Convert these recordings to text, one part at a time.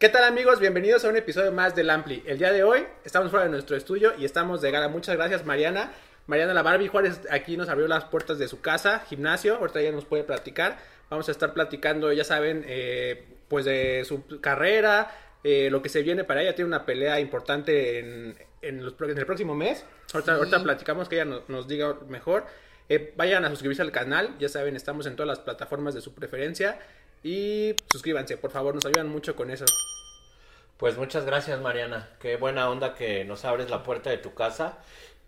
¿Qué tal amigos? Bienvenidos a un episodio más del Ampli. El día de hoy estamos fuera de nuestro estudio y estamos de gala. Muchas gracias Mariana. Mariana La Barbie Juárez aquí nos abrió las puertas de su casa, gimnasio. Ahorita ya nos puede platicar. Vamos a estar platicando, ya saben, eh, pues de su carrera, eh, lo que se viene para ella. Tiene una pelea importante en, en, los, en el próximo mes. Ahorita, ahorita platicamos que ella nos, nos diga mejor. Eh, vayan a suscribirse al canal, ya saben, estamos en todas las plataformas de su preferencia. Y suscríbanse, por favor, nos ayudan mucho con eso. Pues muchas gracias Mariana, qué buena onda que nos abres la puerta de tu casa.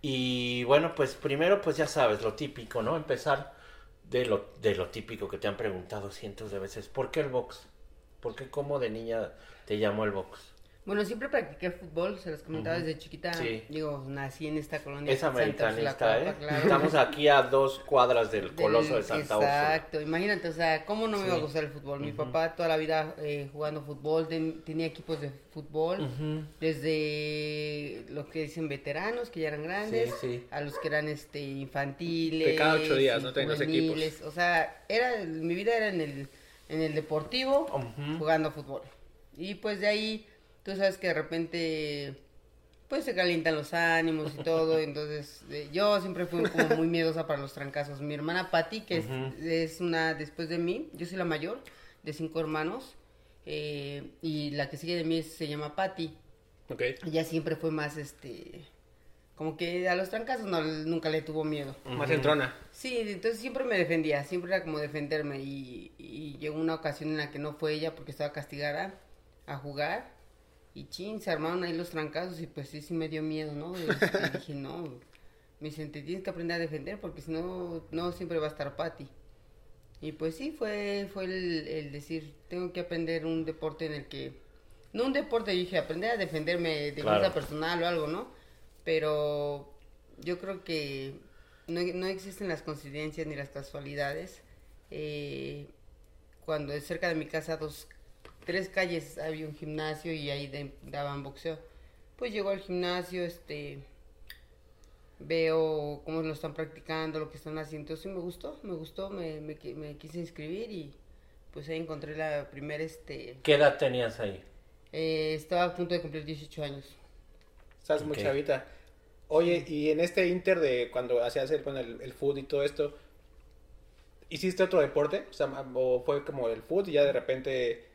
Y bueno, pues primero pues ya sabes, lo típico, ¿no? Empezar de lo, de lo típico que te han preguntado cientos de veces. ¿Por qué el box? ¿Por qué cómo de niña te llamó el box? Bueno, siempre practiqué fútbol, se los comentaba desde chiquita. Sí. Digo, nací en esta colonia. Es Santa americanista, ¿eh? Claro. Estamos aquí a dos cuadras del Del- Coloso de Santa. Exacto, imagínate, o sea, ¿cómo no me iba a gustar el fútbol? Mi papá toda la vida eh, jugando fútbol, ten- tenía equipos de fútbol, desde los que dicen veteranos, que ya eran grandes, Sí, a los que eran este infantiles. Que cada ocho días, ¿no? Los juveniles. O sea, era, mi vida era en el, en el deportivo, jugando fútbol. Y pues de ahí, tú sabes que de repente pues se calientan los ánimos y todo, entonces eh, yo siempre fui como muy miedosa para los trancazos. Mi hermana Patti, que es, es una después de mí, yo soy la mayor de cinco hermanos, eh, y la que sigue de mí es- se llama Patti. Ok. Ella siempre fue más, este, como que a los trancazos no, nunca le tuvo miedo. Más entrona. Sí, entonces siempre me defendía, siempre era como defenderme y, y llegó una ocasión en la que no fue ella porque estaba castigada a jugar y chin, se armaron ahí los trancazos y pues sí, sí me dio miedo, ¿no? Este, dije, no, me dicen, te tienes que aprender a defender porque si no, no siempre va a estar Patti. Y pues sí, fue, fue el, el decir, tengo que aprender un deporte en el que, no un deporte, dije, aprender a defenderme de Claro. personal o algo, ¿no? Pero yo creo que no, no existen las coincidencias ni las casualidades. Eh, cuando cerca de mi casa, dos, tres calles había un gimnasio y ahí de- daban boxeo. Pues llego al gimnasio, este, veo cómo lo están practicando, lo que están haciendo. Entonces me gustó, me gustó, me, me, qui- me quise inscribir y pues ahí encontré la primera, este, ¿Qué edad tenías ahí? eh, estaba a punto de cumplir 18 años. Estás muy Ok. chavita. Oye, y en este inter de cuando hacías el, bueno, el, el food y todo esto, ¿hiciste otro deporte? O sea, o fue como el food y ya de repente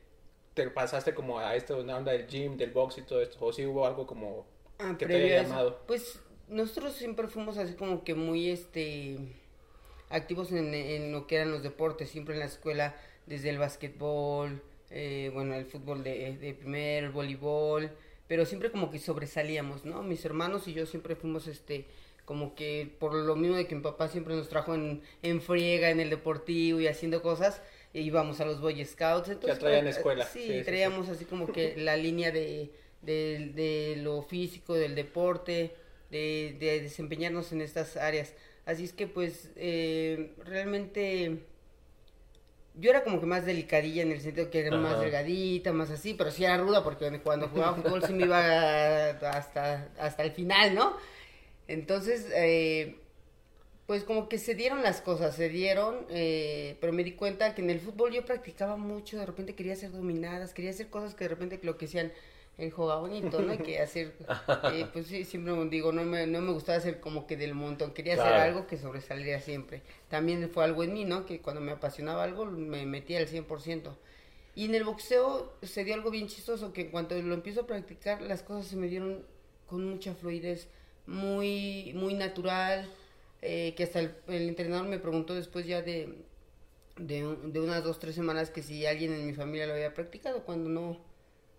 te pasaste como a esto, una onda del gym, del box y todo esto, o si hubo algo como Ah, que te haya llamado. Pues nosotros siempre fuimos así como que muy este activos en, en lo que eran los deportes, siempre en la escuela, desde el básquetbol, eh, bueno, el fútbol de, de primero, el voleibol, pero siempre como que sobresalíamos, ¿no? Mis hermanos y yo siempre fuimos este como que por lo mismo de que mi papá siempre nos trajo en, en friega, en el deportivo y haciendo cosas, e íbamos a los Boy Scouts. Entonces, traían pues, escuela, Sí, sí, sí, sí. traíamos así como que la línea de, de, de lo físico, del deporte, de, de desempeñarnos en estas áreas. Así es que pues eh, realmente yo era como que más delicadilla en el sentido que era más delgadita, más así, pero sí era ruda porque cuando jugaba fútbol sí me iba hasta, hasta el final, ¿no? Entonces, eh, pues como que se dieron las cosas, se dieron, eh, pero me di cuenta que en el fútbol yo practicaba mucho, de repente quería hacer dominadas, quería hacer cosas que de repente lo que decían, el juega bonito, ¿no? Y que hacer, eh, pues sí, siempre digo, no me, no me gustaba hacer como que del montón, quería hacer algo que sobresaliera siempre. También fue algo en mí, ¿no? Que cuando me apasionaba algo me metía al 100%. Y en el boxeo se dio algo bien chistoso, que cuando lo empiezo a practicar las cosas se me dieron con mucha fluidez, muy, muy natural, eh, que hasta el, el entrenador me preguntó después ya de, de, un- de unas dos, tres semanas que si alguien en mi familia lo había practicado, cuando no,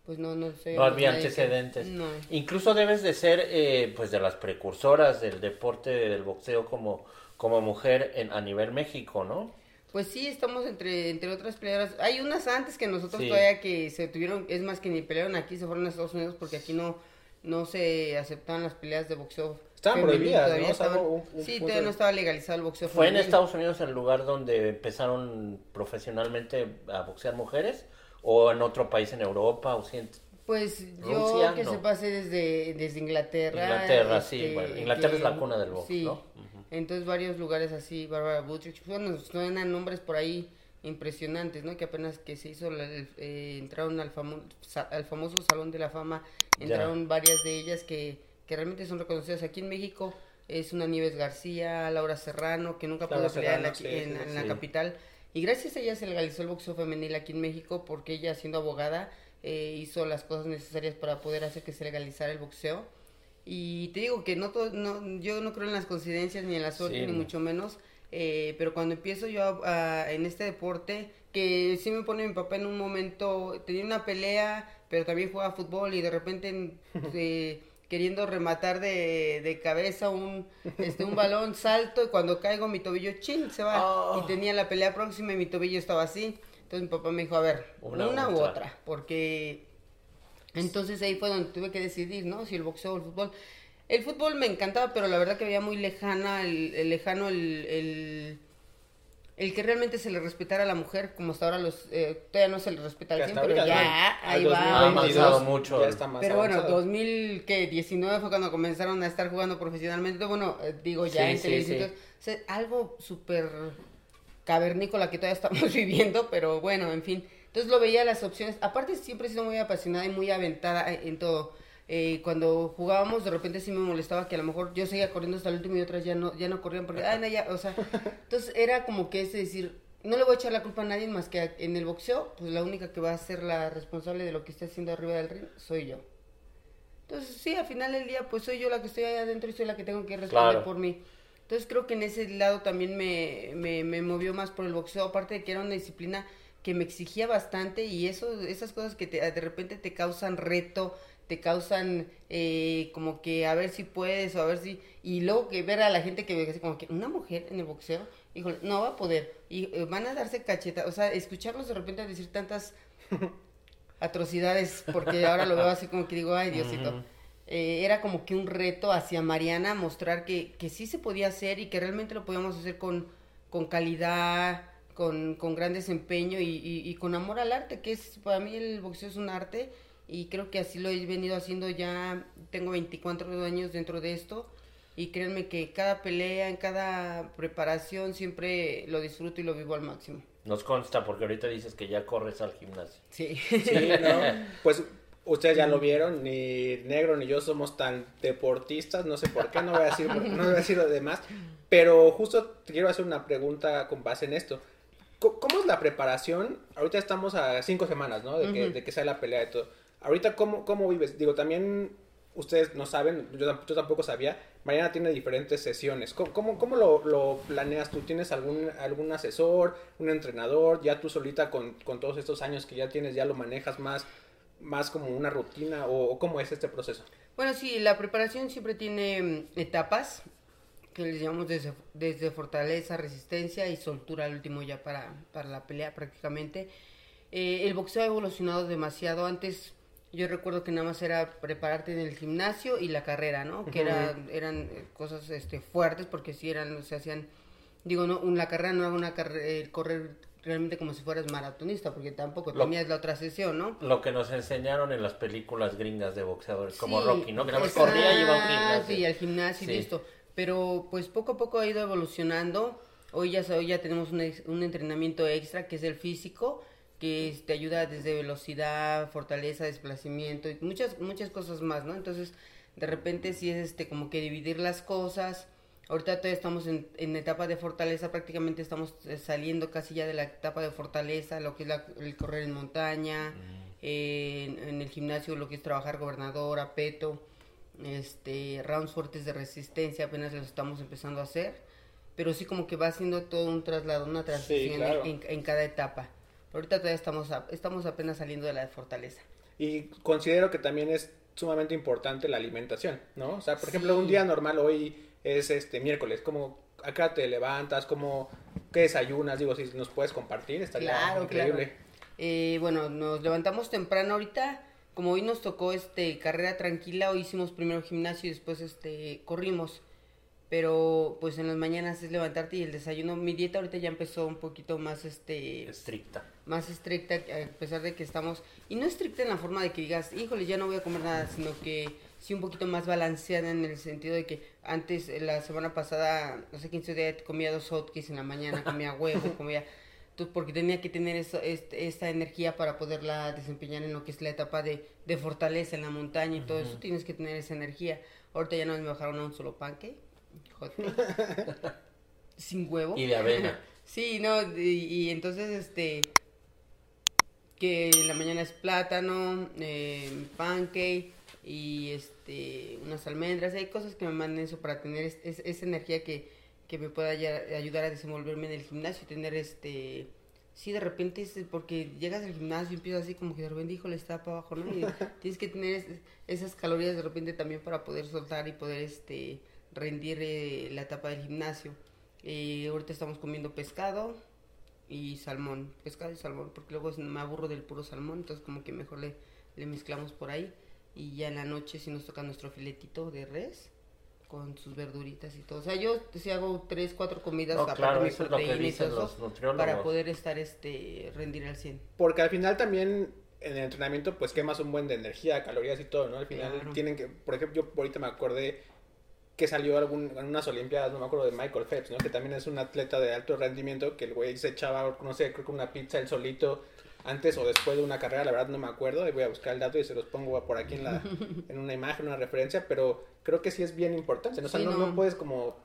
pues no, no sé. No había que- antecedentes. No. Incluso debes de ser eh, pues de las precursoras del deporte del boxeo como, como mujer en, a nivel México, ¿no? Pues sí, estamos entre, entre otras peleadoras. Hay unas antes que nosotros Sí. todavía que se tuvieron, es más que ni pelearon aquí, se fueron a Estados Unidos porque aquí no, no se aceptaban las peleas de boxeo. Estaban prohibidas, todavía ¿no? O sea, estaban- un- un sí, todavía de- no estaba legalizado el boxeo ¿Fue en. Estados Unidos el lugar donde empezaron profesionalmente a boxear mujeres? ¿O en otro país en Europa? O si en- Pues yo Rusia, que no. se pase desde, desde Inglaterra. Inglaterra, sí, este, bueno, Inglaterra que- es la cuna del box, sí. ¿no? Entonces varios lugares así, Barbara Buttigieg, bueno, suenan nombres por ahí impresionantes, ¿no? Que apenas que se hizo, la- eh, entraron al, famo- sa- al famoso Salón de la Fama, entraron varias de ellas que, que realmente son reconocidas aquí en México. Es una Nieves García, Laura Serrano, que nunca pudo pelear en la, Serrano, sí, en, sí, en la sí. capital. Y gracias a ella se legalizó el boxeo femenil aquí en México porque ella, siendo abogada, eh, hizo las cosas necesarias para poder hacer que se legalizara el boxeo. Y te digo que no, todo, no yo no creo en las coincidencias ni en la suerte, Sí, ni no. mucho menos. Eh, pero cuando empiezo yo a- a- en este deporte, que sí me pone mi papá en un momento, tenía una pelea, pero también jugaba fútbol y de repente en- eh, queriendo rematar de, de cabeza un, este, un balón, salto y cuando caigo mi tobillo, chin, se va. Oh. Y tenía la pelea próxima y mi tobillo estaba así. Entonces mi papá me dijo, a ver, Una una, u otra, porque entonces ahí fue donde tuve que decidir, ¿no? Si el boxeo o el fútbol. El fútbol me encantaba, pero la verdad que veía muy lejana, el, el lejano, el, el, el que realmente se le respetara a la mujer, como hasta ahora los, eh, todavía no se le respeta al Que 100, hasta pero ya, ahí va. Ha 2022 avanzado mucho. Ya está más Pero bueno, avanzado. 2019 fue cuando comenzaron a estar jugando profesionalmente. Bueno, eh, digo ya Sí, en sí, televisión. sí. o sea, algo súper cavernícola que todavía estamos viviendo, pero bueno, en fin. Entonces lo veía las opciones. Aparte siempre he sido muy apasionada y muy aventada en todo. Eh, cuando jugábamos de repente sí me molestaba que a lo mejor yo seguía corriendo hasta el último y otras ya no ya no corrían porque ay no ya o sea entonces era como que es decir no le voy a echar la culpa a nadie más que en el boxeo pues la única que va a ser la responsable de lo que esté haciendo arriba del ring soy yo entonces, sí, al final del día, pues soy yo la que estoy ahí adentro y soy la que tengo que responder Claro. por mí. Entonces, creo que en ese lado también me, me, me movió más por el boxeo, aparte de que era una disciplina que me exigía bastante y eso, esas cosas que te- de repente te causan reto, te causan eh, como que a ver si puedes o a ver si... Y luego que ver a la gente que ve como que una mujer en el boxeo, híjole, no va a poder. Y eh, van a darse cacheta, o sea, escucharlos de repente decir tantas atrocidades, porque ahora lo veo así como que digo, ay Diosito. Eh, era como que un reto hacia Mariana mostrar que, que sí se podía hacer y que realmente lo podíamos hacer con, con calidad, con, con gran desempeño y, y- y con amor al arte, que es para mí el boxeo es un arte y creo que así lo he venido haciendo ya, tengo 24 años dentro de esto y créanme que cada pelea, en cada preparación siempre lo disfruto y lo vivo al máximo. Nos consta porque ahorita dices que ya corres al gimnasio. Sí. Sí, ¿no? Pues ustedes ya lo vieron, ni Negro ni yo somos tan deportistas, no sé por qué, no voy a decir, no voy a decir lo demás, pero justo te quiero hacer una pregunta con base en esto. ¿Cómo es la preparación? Ahorita estamos a cinco semanas, ¿no? De que, Ujú. de que sea la pelea y todo. Ahorita, ¿cómo, cómo vives? Digo, también ustedes no saben, yo, yo tampoco sabía, Mariana tiene diferentes sesiones. ¿Cómo, cómo, cómo lo, lo planeas tú? ¿Tienes algún, algún asesor, un entrenador? ¿Ya tú solita con, con todos estos años que ya tienes, ya lo manejas más, más como una rutina? ¿O, o cómo es este proceso? Bueno, sí, la preparación siempre tiene mm, etapas que les llamamos desde, desde fortaleza, resistencia y soltura al último ya para, para la pelea prácticamente. Eh, el boxeo ha evolucionado demasiado. Antes yo recuerdo que nada más era prepararte en el gimnasio y la carrera, ¿no? Que era, eran eh, cosas este, fuertes porque sí eran, se hacían, digo, no, un- la carrera no era una carrera, correr realmente como si fueras maratonista porque tampoco Lo- tenías la otra sesión, ¿no? Lo que nos enseñaron en las películas gringas de boxeadores, como Sí, Rocky, ¿no? Que nada más corría y iba al gimnasio. y al gimnasio Sí. y listo. Pero pues poco a poco ha ido evolucionando. Hoy ya, hoy ya tenemos un, ex- un entrenamiento extra que es el físico, que te ayuda desde velocidad, fortaleza, desplazamiento y muchas, muchas cosas más, ¿no? Entonces, de repente sí es este como que dividir las cosas. Ahorita todavía estamos en, en etapa de fortaleza, prácticamente estamos eh, saliendo casi ya de la etapa de fortaleza, lo que es la- el correr en montaña, eh, en, en el gimnasio lo que es trabajar gobernadora, peto, este, rounds fuertes de resistencia, apenas los estamos empezando a hacer, pero sí como que va haciendo todo un traslado, una transición claro. en, en cada etapa. Ahorita todavía estamos, a- estamos apenas saliendo de la fortaleza. Y considero que también es sumamente importante la alimentación, ¿no? O sea, por ejemplo, un día normal hoy es este miércoles, como acá te levantas, como qué desayunas, digo, si nos puedes compartir, estaría Claro, increíble. claro. Eh, bueno, nos levantamos temprano ahorita. Como hoy nos tocó este carrera tranquila, hoy hicimos primero gimnasio y después este corrimos. Pero pues en las mañanas es levantarte y el desayuno. Mi dieta ahorita ya empezó un poquito más este Estricta. más estricta, a pesar de que estamos, y no estricta en la forma de que digas, híjole, ya no voy a comer nada, sino que sí un poquito más balanceada en el sentido de que antes, eh, la semana pasada, no sé, 15 días, comía dos hotcakes en la mañana, comía huevo, comía... Entonces, porque tenía que tener eso, este, esta energía para poderla desempeñar en lo que es la etapa de, de fortaleza en la montaña y todo eso, tienes que tener esa energía. Ahorita ya no me bajaron a un solo panque, hot cake, sin huevo. Y de avena. Sí, no, y, y entonces, este, que en la mañana es plátano, eh, pancake y este, unas almendras. Hay cosas que me mandan eso para tener es- es- esa energía que, que me pueda ayudar a desenvolverme en el gimnasio y tener este... Sí, de repente es porque llegas al gimnasio y empiezas así como que de repente, híjole, está para abajo, ¿no? Y tienes que tener es- esas calorías de repente también para poder soltar y poder este rendir eh, la etapa del gimnasio. Eh, ahorita estamos comiendo pescado y salmón, pescado y salmón, porque luego me aburro del puro salmón, entonces como que mejor le, le mezclamos por ahí. Y ya en la noche si nos toca nuestro filetito de res con sus verduritas y todo. O sea, yo si hago tres, cuatro comidas No, aparte claro, de mi proteína y todo eso, para poder estar este rendir al 100. Porque al final también en el entrenamiento pues quemas un buen de energía, calorías y todo, ¿no? Al final Claro. tienen que, por ejemplo, yo ahorita me acordé que salió algún, en unas olimpiadas, no me acuerdo de Michael Phelps, ¿no? Que también es un atleta de alto rendimiento, que el güey se echaba, no sé, creo que una pizza él solito antes o después de una carrera, la verdad no me acuerdo, y voy a buscar el dato y se los pongo por aquí en, la, en una imagen, una referencia, pero creo que sí es bien importante, ¿no? O sea, Sí, no, no. no puedes como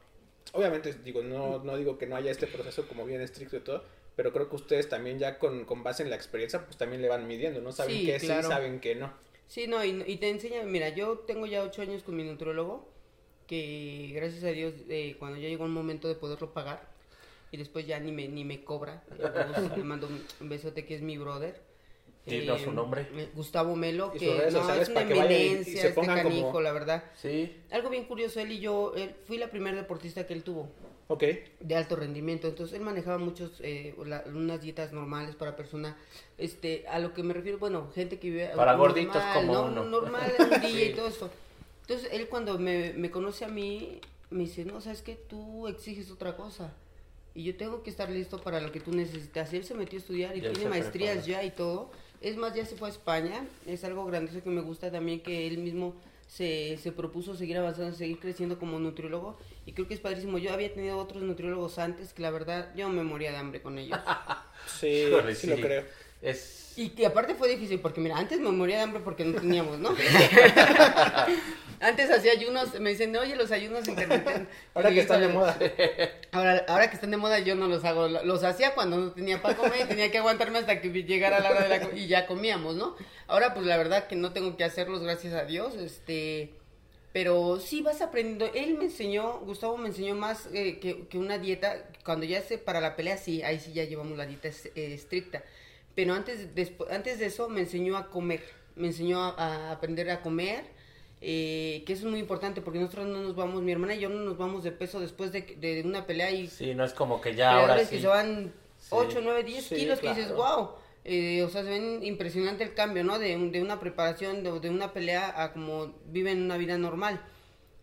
obviamente digo no no digo que no haya este proceso como bien estricto y todo pero creo que ustedes también ya con, con base en la experiencia pues también le van midiendo no saben Sí, que claro. sí saben que no Sí, no, y, y te enseña, mira, yo tengo ya ocho años con mi nutriólogo, que gracias a Dios, eh, cuando ya llegó el momento de poderlo pagar, y después ya ni me, ni me cobra, eh, le mando un, besote que es mi brother. Dinos su nombre. eh, Gustavo Melo, que no, es una eminencia, se este pongan como- canijo, la verdad. Sí. Algo bien curioso, él y yo, él, fui la primera deportista que él tuvo ok de alto rendimiento. Entonces él manejaba muchos, eh, la- unas dietas normales para persona, este, a lo que me refiero, bueno, gente que vive Para normal, gorditos como ¿no? uno. normal un día Sí. y todo eso. Entonces él cuando me, me conoce a mí, me dice, no, sabes que tú exiges otra cosa. Y yo tengo que estar listo para lo que tú necesitas. Y él se metió a estudiar y Ya tiene maestrías prepara. ya y todo. Es más, ya se fue a España. Es algo grandioso que me gusta también que él mismo se, se propuso seguir avanzando, seguir creciendo como nutriólogo. Y creo que es padrísimo. Yo había tenido otros nutriólogos antes que la verdad yo me moría de hambre con ellos. sí sí lo creo Es... Y que aparte fue difícil porque mira, antes me moría de hambre porque no teníamos, ¿no? antes hacía ayunos, me dicen, oye, los ayunos intermitentes. ahora que están de moda Ahora, ahora que están de moda yo no los hago, los hacía cuando no tenía para comer y tenía que aguantarme hasta que llegara la hora de la y ya comíamos, ¿no? Ahora pues la verdad que no tengo que hacerlos, gracias a Dios, este, pero sí vas aprendiendo. Él me enseñó, Gustavo me enseñó más eh, que, que una dieta, cuando ya se para la pelea sí, ahí sí ya llevamos la dieta es- eh, estricta, pero antes, despu- antes de eso me enseñó a comer, me enseñó a, a aprender a comer. eh, que eso es muy importante porque nosotros no nos vamos, mi hermana y yo no nos vamos de peso después de, de una pelea y Sí, no es como que ya ahora sí. que se van Sí. 8, 9, 10 Sí, kilos que dices, wow. Eh, o sea, se ven impresionante el cambio, ¿no? De, un- de una preparación, de, de una pelea a como viven una vida normal.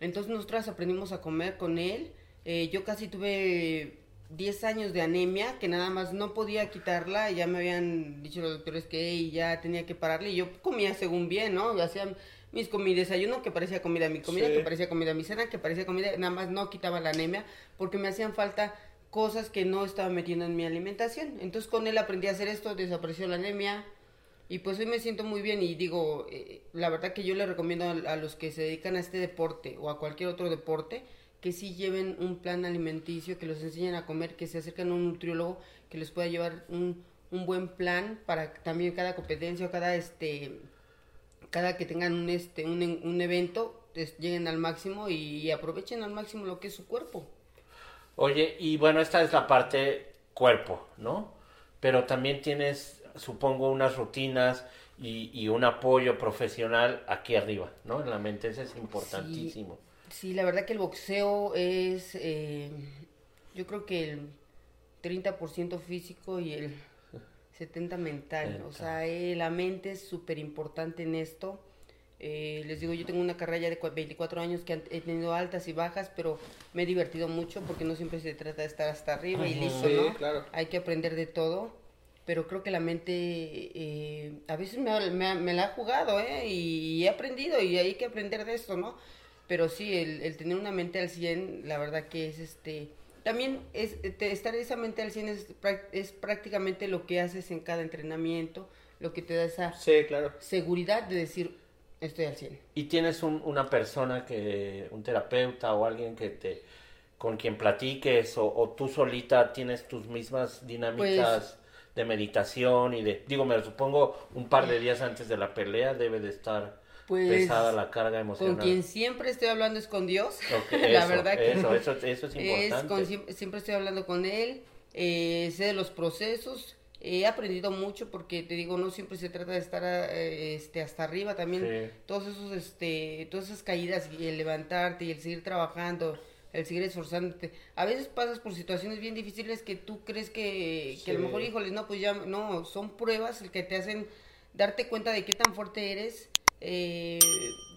Entonces nosotras aprendimos a comer con él. Eh, yo casi tuve 10 años de anemia, que nada más no podía quitarla. y Ya me habían dicho los doctores que "Ey, ya tenía que pararle. Y yo comía según bien, ¿no? Hacía mis mi desayuno que parecía comida, mi comida Sí. que parecía comida, mi cena que parecía comida. Nada más no quitaba la anemia porque me hacían falta cosas que no estaba metiendo en mi alimentación. Entonces con él aprendí a hacer esto, desapareció la anemia. Y pues hoy me siento muy bien y digo, eh, la verdad que yo le recomiendo a, a los que se dedican a este deporte o a cualquier otro deporte que sí lleven un plan alimenticio, que los enseñen a comer, que se acerquen a un nutriólogo que les pueda llevar un, un buen plan para también cada competencia o cada este cada que tengan un este un, un evento es- lleguen al máximo y, y aprovechen al máximo lo que es su cuerpo. Oye, y bueno, esta es la parte cuerpo, ¿no? Pero también tienes, supongo, unas rutinas y, y un apoyo profesional aquí arriba, ¿no? En la mente, eso es importantísimo. Sí, la verdad que el boxeo es, eh, yo creo que el 30% físico y el 70% mental. O sea, eh, la mente es súper importante en esto. Eh, les digo, yo tengo una carrera ya de cua- 24 años que he tenido altas y bajas, pero me he divertido mucho porque no siempre se trata de estar hasta arriba y listo, Sí, ¿no? claro. Hay que aprender de todo, pero creo que la mente eh, a veces me, me me la ha jugado, ¿eh? Y he aprendido y hay que aprender de esto, ¿no? Pero sí, el, el tener una mente al 100, la verdad que es este también es, te, estar esa mente al 100 es, es prácticamente lo que haces en cada entrenamiento, lo que te da esa Sí, claro. seguridad de decir, estoy al 100. Y tienes un- una persona que, un terapeuta o alguien que te, con quien platiques o, o tú solita tienes tus mismas dinámicas de meditación y de, digo, me lo supongo un par de días antes de la pelea debe de estar Pues, pesada la carga Con emocional. quien siempre estoy hablando es con Dios. Ok, la eso, verdad que eso, eso, eso es es importante. con- siempre, estoy hablando con él, eh, sé de los procesos, he aprendido mucho porque te digo, no siempre se trata de estar eh, este, hasta arriba, también Sí. todos esos, este, todas esas caídas y el levantarte y el seguir trabajando, el seguir esforzándote. A veces pasas por situaciones bien difíciles que tú crees que, que a lo mejor, híjoles, no, pues ya, no, son pruebas el que te hacen darte cuenta de qué tan fuerte eres, eh,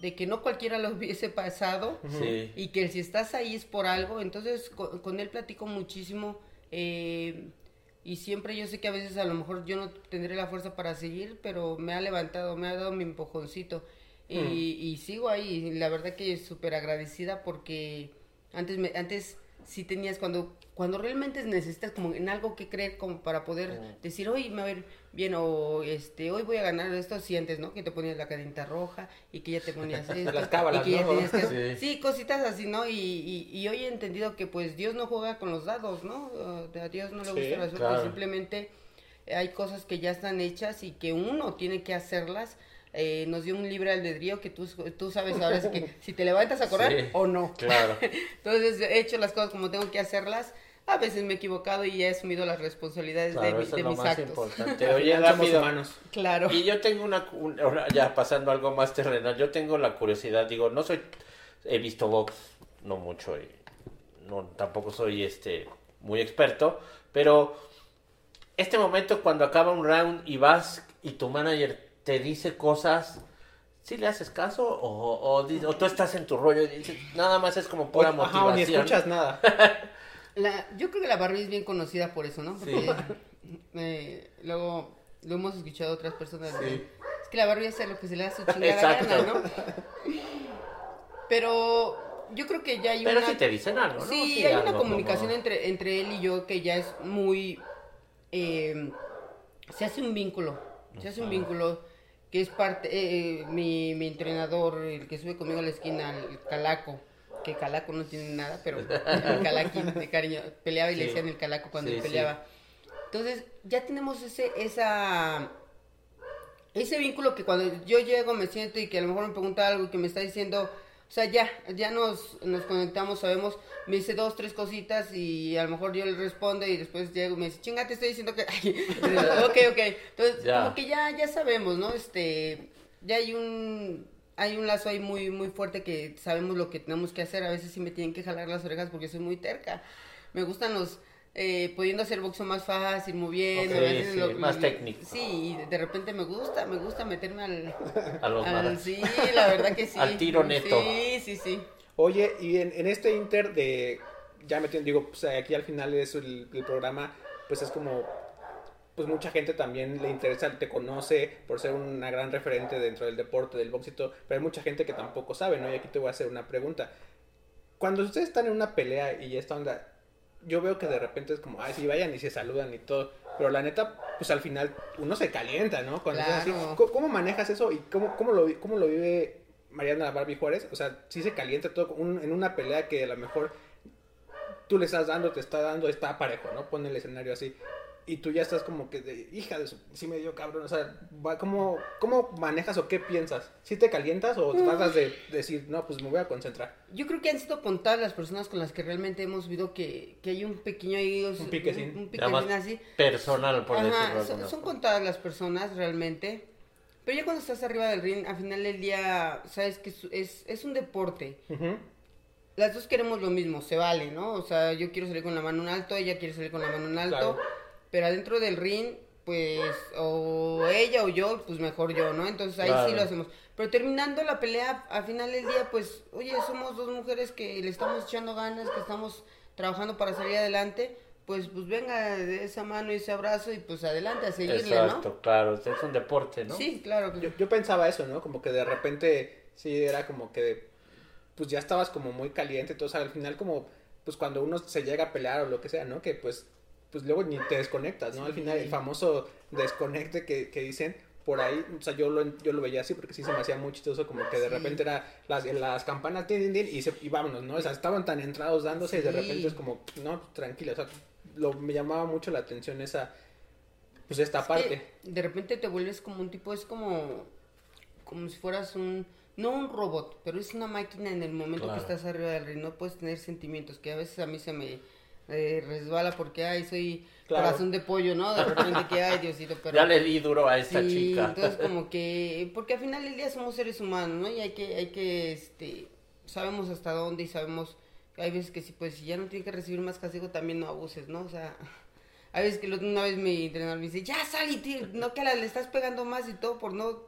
de que no cualquiera lo hubiese pasado Sí. y que si estás ahí es por algo. Entonces con, con él platico muchísimo eh, y siempre yo sé que a veces a lo mejor yo no tendré la fuerza para seguir, pero me ha levantado, me ha dado mi empujoncito y, y sigo ahí. y La verdad que súper agradecida porque antes, me, antes sí tenías cuando cuando realmente necesitas como en algo que creer como para poder decir hoy me va a ir bien o este hoy voy a ganar esto si antes no que te ponías la cadenita roja y que ya te ponías esto, Las cábalas, y que ya ¿no? tenías que- Sí. sí cositas así no y, y, y hoy he entendido que pues Dios no juega con los dados no a Dios no le Sí, gusta la suerte claro. simplemente hay cosas que ya están hechas y que uno tiene que hacerlas eh, nos dio un libre albedrío que tú, tú sabes ahora es que si te levantas a correr Sí, o no Claro. entonces he hecho las cosas como tengo que hacerlas. A veces me he equivocado y he asumido las responsabilidades de, Claro, eso de es lo mis más actos. importante. Oye. Claro. Y yo tengo una, ya pasando a algo más terrenal, yo tengo la curiosidad, digo, no soy, he visto box, no mucho, y no, tampoco soy este muy experto, pero este momento cuando acaba un round y vas y tu manager te dice cosas, ¿sí le haces caso? O, o, tú estás en tu rollo y dices, nada más es como pura Ajá, o ni motivación. escuchas nada. La- yo creo que la Barbie es bien conocida por eso, ¿no? Porque eh, luego lo hemos escuchado otras personas. de, Es que la Barbie hace lo que se le da su chingada Exacto. gana, ¿no? Pero yo creo que ya hay Pero una... sí te dicen algo, ¿no? Sí, hay una comunicación como- entre, entre él y yo que ya es muy... eh, se hace un vínculo, se hace un vínculo que es parte... eh, eh, mi, mi entrenador, el que sube conmigo a la esquina, el Calaco, que Calaco no tiene nada, pero el Calaquín de cariño, peleaba y le Sí. decían el Calaco cuando Sí, él sí. peleaba. Entonces, ya tenemos ese, esa... Ese vínculo que cuando yo llego me siento y que a lo mejor me pregunta algo y que me está diciendo, o sea, ya, ya nos, nos conectamos, sabemos, me dice dos, tres cositas y a lo mejor yo le respondo y después llego y me dice, chinga, te estoy diciendo que... ok, ok. Entonces, Ya. como que ya, ya sabemos, ¿no? Este, ya hay un, hay un lazo ahí muy, muy fuerte que sabemos lo que tenemos que hacer. A veces sí me tienen que jalar las orejas porque soy muy terca. Me gustan los... Eh, pudiendo hacer boxeo más fácil, moviendo, Ok, a veces sí, más técnico. Sí, y de, repente me gusta, me gusta meterme al, A los al- sí, la verdad que sí. Al tiro neto. Sí, sí, sí. Oye, y en, en este inter de, ya me entiendo, digo, pues aquí al final es el, el programa, pues es como, pues mucha gente también le interesa, te conoce por ser una gran referente dentro del deporte, del box y todo, pero hay mucha gente que tampoco sabe, ¿no? Y aquí te voy a hacer una pregunta. Cuando ustedes están en una pelea y esta onda, yo veo que de repente es como, ay, sí, vayan y se saludan y todo, pero la neta, pues al final uno se calienta, ¿no? Cuando es así. Claro. ¿Cómo, cómo manejas eso y cómo, cómo, lo, cómo lo vive Mariana Barbie Juárez? O sea, sí se calienta todo un- en una pelea que a lo mejor tú le estás dando, te está dando, está parejo, ¿no? Pone el escenario así. Y tú ya estás como que de, hija de su, sí me dio cabrón, o sea, va- ¿cómo, ¿cómo manejas o qué piensas? ¿Sí te calientas o tratas de decir, no, pues me voy a concentrar? Yo creo que han sido contadas las personas con las que realmente hemos visto que, que hay un pequeño ahí, o sea, Un piquecín. Un, un piquecín así. personal, por Ajá, decirlo son, alguna son contadas las personas realmente. Pero ya cuando estás arriba del ring, al final del día, sabes que es, es, es un deporte. Ujú. Las dos queremos lo mismo, se vale, ¿no? O sea, yo quiero salir con la mano en alto, ella quiere salir con la mano en alto. Claro. Pero adentro del ring, pues, o ella o yo, pues mejor yo, ¿no? Entonces ahí Claro. sí lo hacemos. Pero terminando la pelea, al final del día, pues, oye, somos dos mujeres que le estamos echando ganas, que estamos trabajando para salir adelante. Pues, pues venga de esa mano y ese abrazo y pues adelante a seguirle, Exacto, claro, es un deporte, ¿no? ¿no? Sí, claro. Yo, yo pensaba eso, ¿no? Como que de repente, sí, era como que, pues ya estabas como muy caliente, todo, o sea, al final como, pues cuando uno se llega a pelear o lo que sea, ¿no? Que pues, pues luego ni te desconectas, ¿no? Al final el famoso desconecte que, que dicen, por ahí, o sea, yo lo, yo lo veía así porque sí se me hacía muy chistoso, como que de repente era las, las campanas, tin, tin, tin, y, se, y vámonos, ¿no? O sea, estaban tan entrados dándose y de repente es como, no, tranquila, o sea, lo, me llamaba mucho la atención esa, pues esta Es parte. de repente te vuelves como un tipo, es como, como si fueras un, no un robot, pero es una máquina en el momento Claro. que estás arriba del ring, no puedes tener sentimientos, que a veces a mí se me eh, resbala porque, ay, soy Claro. corazón de pollo, ¿no? De repente que, ay, Diosito, pero... Ya le di duro a esta Sí, chica. entonces como que, porque al final del día somos seres humanos, ¿no? Y hay que, hay que, este, sabemos hasta dónde y sabemos, hay veces que si, pues, si ya no tiene que recibir más castigo, también no abuses, ¿no? O sea, hay veces que una vez mi entrenador me dice, ya sal y tira", no que la- le estás pegando más y todo por no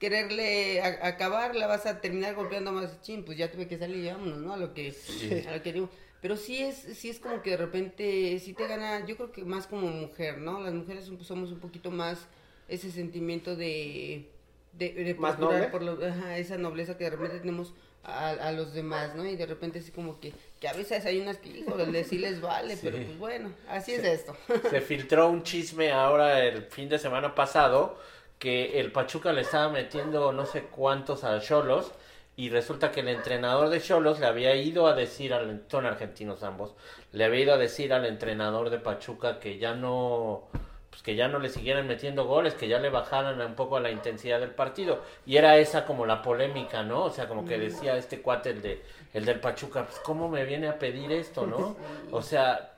quererle a- acabar, la vas a terminar golpeando más, chin, pues ya tuve que salir y vámonos, ¿no? A lo que, a lo que digo. Pero sí es, sí es como que de repente, sí te gana, yo creo que más como mujer, ¿no? Las mujeres somos un poquito más ese sentimiento de, de, de ¿Más noble? por lo- ajá, esa nobleza que de repente tenemos a, a los demás, ¿no? Y de repente así como que, que a veces hay unas que, híjole, sí les vale, pero pues bueno, así es esto. Se filtró un chisme ahora el fin de semana pasado que el Pachuca le estaba metiendo no sé cuántos a Cholos y resulta que el entrenador de Cholos le había ido a decir al son argentinos ambos, le había ido a decir al entrenador de Pachuca que ya no pues que ya no le siguieran metiendo goles, que ya le bajaran un poco la intensidad del partido. Y era esa como la polémica, ¿no? O sea, como que decía este cuate, el, de, el del Pachuca, pues ¿cómo me viene a pedir esto, no? O sea,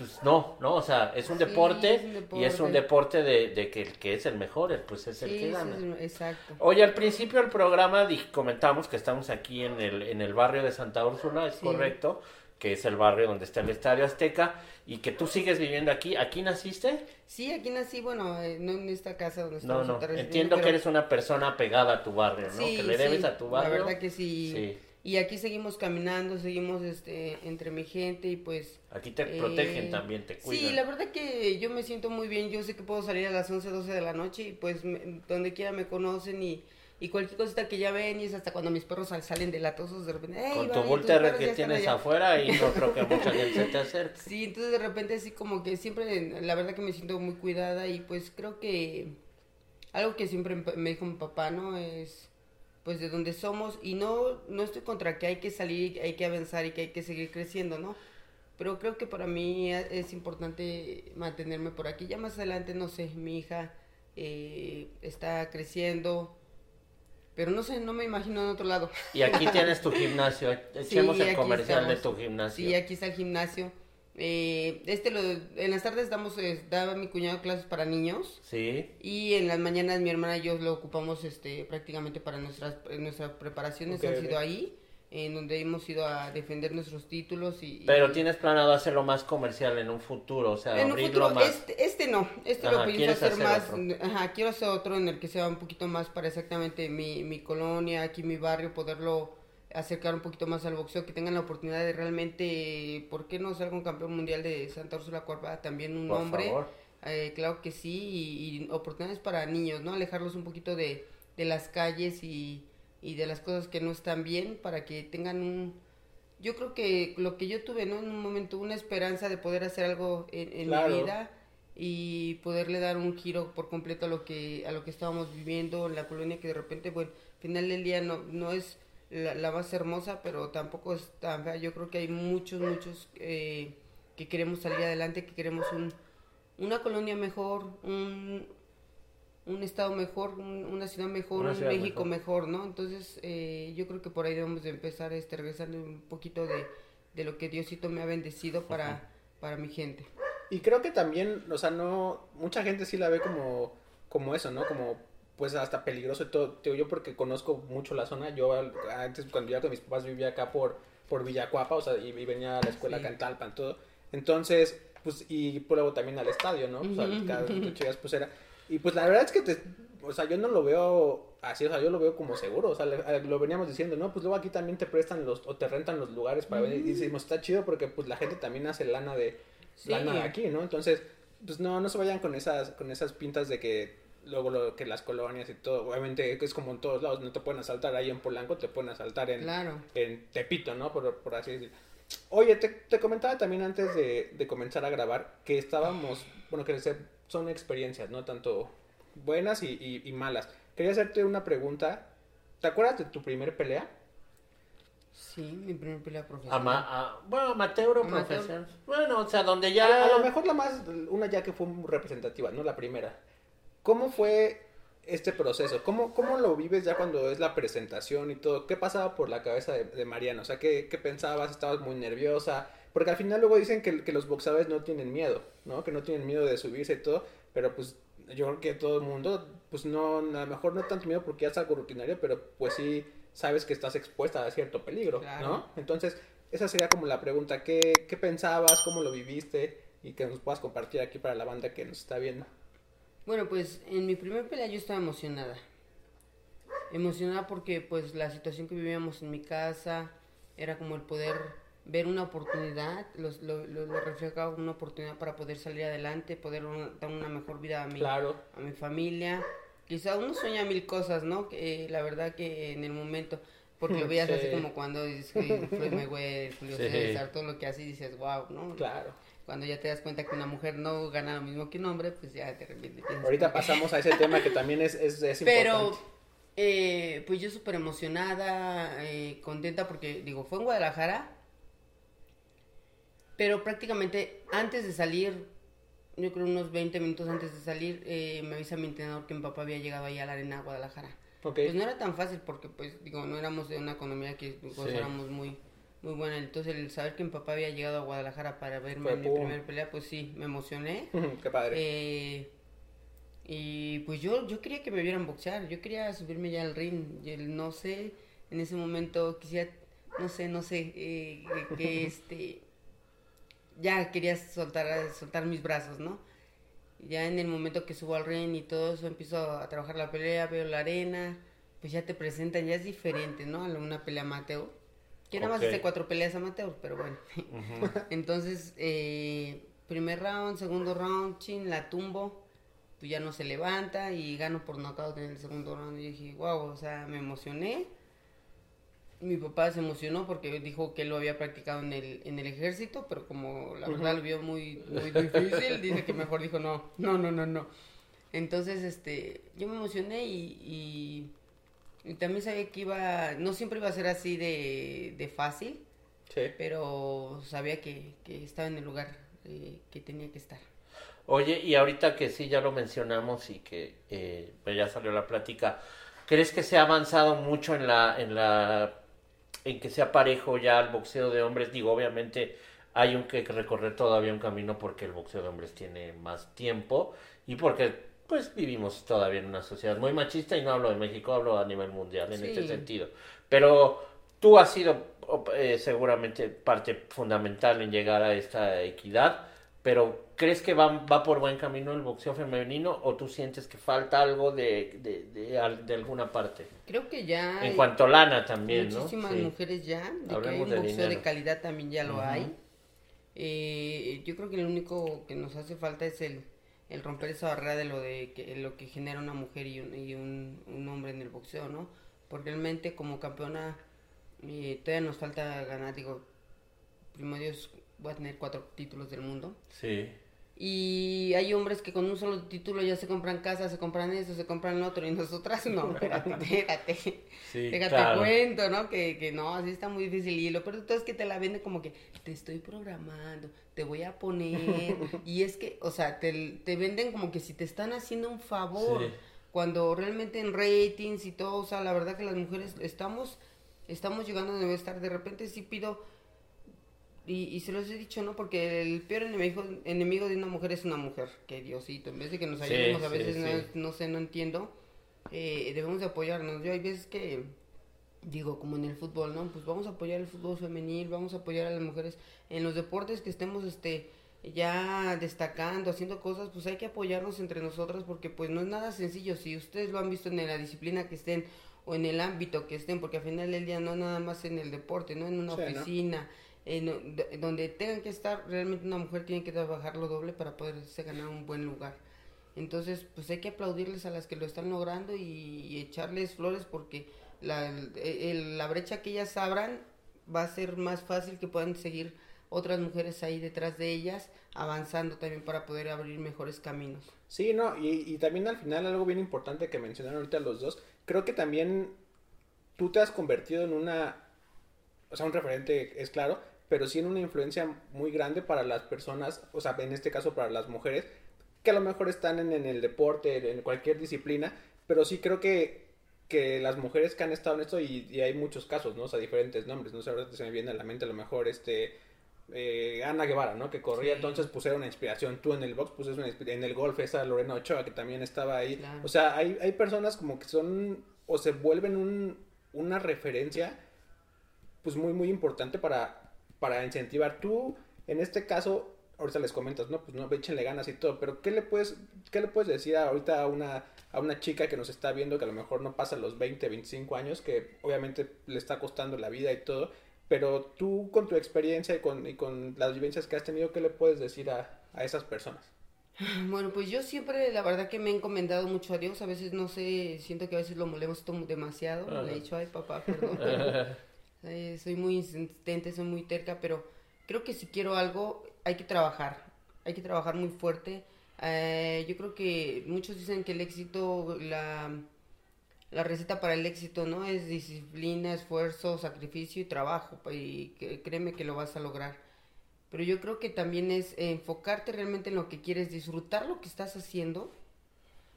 pues no, ¿no? O sea, es un Sí, deporte, es un y es un deporte. de, de que el que es el mejor, el, pues es el Sí, que gana. es- exacto. Oye, al principio del programa comentamos que estamos aquí en el, en el barrio de Santa Úrsula, es Sí. correcto, que es el barrio donde está el Estadio Azteca, y que tú sigues viviendo aquí. ¿Aquí naciste? Sí, aquí nací, bueno, eh, no en esta casa donde No, estamos no. residiendo, Entiendo que eres una persona pegada a tu barrio, ¿no? Que le debes a tu barrio. La verdad que sí. Sí. Y aquí seguimos caminando, seguimos este entre mi gente y pues... Aquí te eh, protegen también, te cuidan. Sí, la verdad que yo me siento muy bien. Yo sé que puedo salir a las 11, 12 de la noche y pues me- donde quiera me conocen y, y cualquier cosita que ya ven y es hasta cuando mis perros sal- salen delatosos de repente. "Ey, Con tu perros que tienes allá". afuera y no creo que mucha gente se te acerque. Sí, entonces de repente así como que siempre, la verdad que me siento muy cuidada y pues creo que algo que siempre me dijo mi papá, ¿no? Es pues de donde somos y no, no estoy contra que hay que salir, hay que avanzar y que hay que seguir creciendo, ¿no? Pero creo que para mí es importante mantenerme por aquí. Ya más adelante, no sé, mi hija eh, está creciendo, pero no sé, no me imagino en otro lado. Y aquí tienes tu gimnasio. Echemos Sí, el comercial de estamos. tu gimnasio. Sí, aquí está el gimnasio. Eh, este lo, en las tardes damos, eh, daba mi cuñado clases para niños Sí. y en las mañanas mi hermana y yo lo ocupamos este prácticamente para nuestras nuestras preparaciones han sido ahí en donde hemos ido a defender nuestros títulos y Pero y- tienes planeado hacerlo más comercial en un futuro, o sea, en abrirlo futuro, más. este, este no, este Ajá, lo pienso ¿quieres hacer, hacer más, ajá, quiero hacer otro en el que sea un poquito más para exactamente mi, mi colonia, aquí mi barrio, poderlo acercar un poquito más al boxeo, que tengan la oportunidad de realmente, ¿por qué no ser un campeón mundial de Santa Úrsula Cuerva? También un Por favor. eh, claro que sí, y, y oportunidades para niños, ¿no? Alejarlos un poquito de, de las calles y, y de las cosas que no están bien para que tengan un... Yo creo que lo que yo tuve, ¿no? En un momento, una esperanza de poder hacer algo en, en Claro. mi vida y poderle dar un giro por completo a lo que a lo que estábamos viviendo en la colonia que de repente, bueno, al final del día no, no es la, la más hermosa, pero tampoco es tan fea. Yo creo que hay muchos, muchos eh, que queremos salir adelante, que queremos un, una colonia mejor, un, un estado mejor, un- una ciudad mejor, Una un México mejor, ¿no? Entonces, eh, yo creo que por ahí debemos de empezar este, regresando un poquito de, de lo que Diosito me ha bendecido para, para mi gente. Y creo que también, o sea, no, mucha gente sí la ve como, como eso, ¿no? Como, pues hasta peligroso y todo. Te digo, yo porque conozco mucho la zona, yo antes cuando ya con mis papás vivía acá por, por Villacuapa, o sea, y, y venía a la escuela Sí. acá en Talpan, todo. Entonces, pues, y luego también al estadio, ¿no? O sea, Ujú. cada llegas, pues era. Y pues la verdad es que te, o sea, yo no lo veo así, o sea, yo lo veo como seguro, o sea, le- lo veníamos diciendo, ¿no? Pues luego aquí también te prestan los, o te rentan los lugares para venir, y decimos, está chido porque pues la gente también hace lana de, Sí. lana de aquí, ¿no? Entonces, pues no, no se vayan con esas, con esas pintas de que luego lo, que las colonias y todo, obviamente es como en todos lados, no te pueden asaltar ahí en Polanco, te pueden asaltar en, Claro. en Tepito, ¿no? Por, por así decirlo. Oye, te, te comentaba también antes de, de comenzar a grabar que estábamos, bueno, que son experiencias, ¿no? Tanto buenas y, y- y malas. Quería hacerte una pregunta. ¿Te acuerdas de tu primer pelea? Sí, mi primer pelea profesional. Ama- a- bueno, amateur o profesional. Bueno, o sea, donde A, ya... a lo mejor la más, una ya que fue muy representativa, no la primera. ¿Cómo fue este proceso? ¿Cómo, cómo lo vives ya cuando es la presentación y todo? ¿Qué pasaba por la cabeza de, de Mariana? O sea, ¿qué, qué pensabas? ¿Estabas muy nerviosa? Porque al final luego dicen que, que los boxeadores no tienen miedo, ¿no? Que no tienen miedo de subirse y todo, pero pues yo creo que todo el mundo, pues no, a lo mejor no tanto miedo porque ya es algo rutinario, pero pues sí sabes que estás expuesta a cierto peligro, Claro. ¿no? Entonces, esa sería como la pregunta, ¿qué, ¿qué pensabas? ¿Cómo lo viviste? Y que nos puedas compartir aquí para la banda que nos está viendo. Bueno, pues en mi primer pelea yo estaba emocionada. Emocionada porque pues la situación que vivíamos en mi casa era como el poder ver una oportunidad, lo, lo, lo reflejaba como una oportunidad para poder salir adelante, poder una- dar una mejor vida a mi, Claro. a mi familia. Quizá uno sueña mil cosas, ¿no? Que, eh, la verdad que en el momento, porque lo veías Sí. así como cuando dices, "Oye, Floyd Mayweather, Julio Sí. César, todo lo que hace y dices, wow, ¿no? Claro. Cuando ya te das cuenta que una mujer no gana lo mismo que un hombre, pues ya de repente Ahorita pasamos a ese tema que también es, es, es Pero, importante. eh, pues yo súper emocionada, eh, contenta porque, digo, fue en Guadalajara, pero prácticamente antes de salir, yo creo unos 20 minutos antes de salir, eh, me avisa mi entrenador que mi papá había llegado ahí a la arena Guadalajara. Ok. Pues no era tan fácil porque, pues, digo, no éramos de una economía que Sí. éramos muy, muy buena. Entonces, el saber que mi papá había llegado a Guadalajara para verme Fue en mi primera pelea, pues sí, me emocioné. Qué padre. Eh, y pues yo, yo quería que me vieran boxear, yo quería subirme ya al ring, y el- no sé, en ese momento quisiera, no sé, no sé, eh, que, que, este, ya quería soltar, soltar mis brazos, ¿no? Ya en el momento que subo al ring y todo eso, empiezo a trabajar la pelea, veo la arena, pues ya te presentan, ya es diferente, ¿no? A una pelea amateur. Que nada Ok. más hice cuatro peleas amateur, pero bueno. Entonces, eh, primer round, segundo round, chin, la tumbo, pues ya no se levanta y gano por knockout en el segundo round. Y dije, wow, o sea, me emocioné. Mi papá se emocionó porque dijo que él lo había practicado en el, en el ejército, pero como la verdad lo vio muy, muy difícil, dice que mejor dijo no, no, no, no, no. Entonces, este, yo me emocioné y, y, y también sabía que iba, no siempre iba a ser así de, de fácil, Sí. pero sabía que, que estaba en el lugar eh, que tenía que estar. Oye, y ahorita que sí, ya lo mencionamos y que eh, pues ya salió la plática, ¿crees que se ha avanzado mucho en la, en la, en que sea parejo ya el boxeo de hombres? Digo, obviamente hay un que recorrer todavía un camino porque el boxeo de hombres tiene más tiempo y porque pues vivimos todavía en una sociedad muy machista y no hablo de México, hablo a nivel mundial en Sí. este sentido. Pero tú has sido eh, seguramente parte fundamental en llegar a esta equidad, pero ¿crees que va, va por buen camino el boxeo femenino o tú sientes que falta algo de, de, de, de alguna parte? Creo que ya En cuanto a lana también, ¿no? muchísimas Sí. mujeres ya, de que hay un de boxeo de dinero. calidad también ya lo Ujú. hay. Eh, yo creo que lo único que nos hace falta es el, el romper esa barrera de lo de que lo que genera una mujer y un, y un, hombre en el boxeo, ¿no? Porque realmente como campeona eh, todavía nos falta ganar, digo, primero Dios voy a tener cuatro títulos del mundo. Sí. Y hay hombres que con un solo título ya se compran casa, se compran eso, se compran lo otro, y nosotras no, espérate, espérate. Sí, Déjate claro. cuento, ¿no? Que, que no, así está muy difícil. Y lo peor de todo es que te la venden como que te estoy programando, te voy a poner. y es que, o sea, te, te venden como que si te están haciendo un favor. Sí. Cuando realmente en ratings y todo, o sea, la verdad que las mujeres estamos, estamos llegando debe estar. De repente sí pido, y, y se los he dicho, ¿no? Porque el peor enemigo, enemigo de una mujer es una mujer. Que Diosito, en vez de que nos Sí, ayudemos, a veces sí. no, no sé, no entiendo. eh, debemos de apoyarnos. Yo hay veces que digo, como en el fútbol, ¿no? Pues vamos a apoyar el fútbol femenil, vamos a apoyar a las mujeres en los deportes que estemos, este, ya destacando, haciendo cosas, pues hay que apoyarnos entre nosotras porque pues no es nada sencillo. Si ustedes lo han visto en la disciplina que estén o en el ámbito que estén, porque al final del día no nada más en el deporte, no en una Sí, ¿no? Donde tengan que estar, realmente una mujer tiene que trabajar lo doble para poderse ganar un buen lugar. Entonces, pues hay que aplaudirles a las que lo están logrando y, y echarles flores porque la, el- la brecha que ellas abran va a ser más fácil que puedan seguir otras mujeres ahí detrás de ellas, avanzando también para poder abrir mejores caminos. Sí, no, y, y también al final algo bien importante que mencionaron ahorita los dos, creo que también tú te has convertido en una, o sea, un referente, es claro, pero sí en una influencia muy grande para las personas, o sea, en este caso para las mujeres, que a lo mejor están en, en el deporte, en cualquier disciplina, pero sí creo que, que las mujeres que han estado en esto, y, y hay muchos casos, ¿no? O sea, diferentes nombres, no sé, ahora se me viene a la mente a lo mejor este eh, Ana Guevara, ¿no? Que corría, Sí. entonces pues era una inspiración. Tú en el box, pues es una en el golf, esa Lorena Ochoa que también estaba ahí. Claro. O sea, hay, hay personas como que son o se vuelven un, una referencia pues muy, muy importante para, para incentivar. Tú, en este caso, ahorita les comentas, ¿no? Pues no, échenle ganas y todo, pero ¿qué le puedes, qué le puedes decir ahorita a una, a una chica que nos está viendo que a lo mejor no pasa los 20, 25 años, que obviamente le está costando la vida y todo, pero tú con tu experiencia y con, y con las vivencias que has tenido, ¿qué le puedes decir a, a esas personas? Bueno, pues yo siempre, la verdad que me he encomendado mucho a Dios. A veces no sé, siento que a veces lo molesto demasiado. Ajá. Le he dicho, ay papá, perdón. Eh, soy muy insistente, soy muy terca, pero creo que si quiero algo, hay que trabajar. Hay que trabajar muy fuerte. Eh, yo creo que muchos dicen que el éxito, la, la receta para el éxito, ¿no? Es disciplina, esfuerzo, sacrificio y trabajo. Y créeme que lo vas a lograr. Pero yo creo que también es enfocarte realmente en lo que quieres, disfrutar lo que estás haciendo,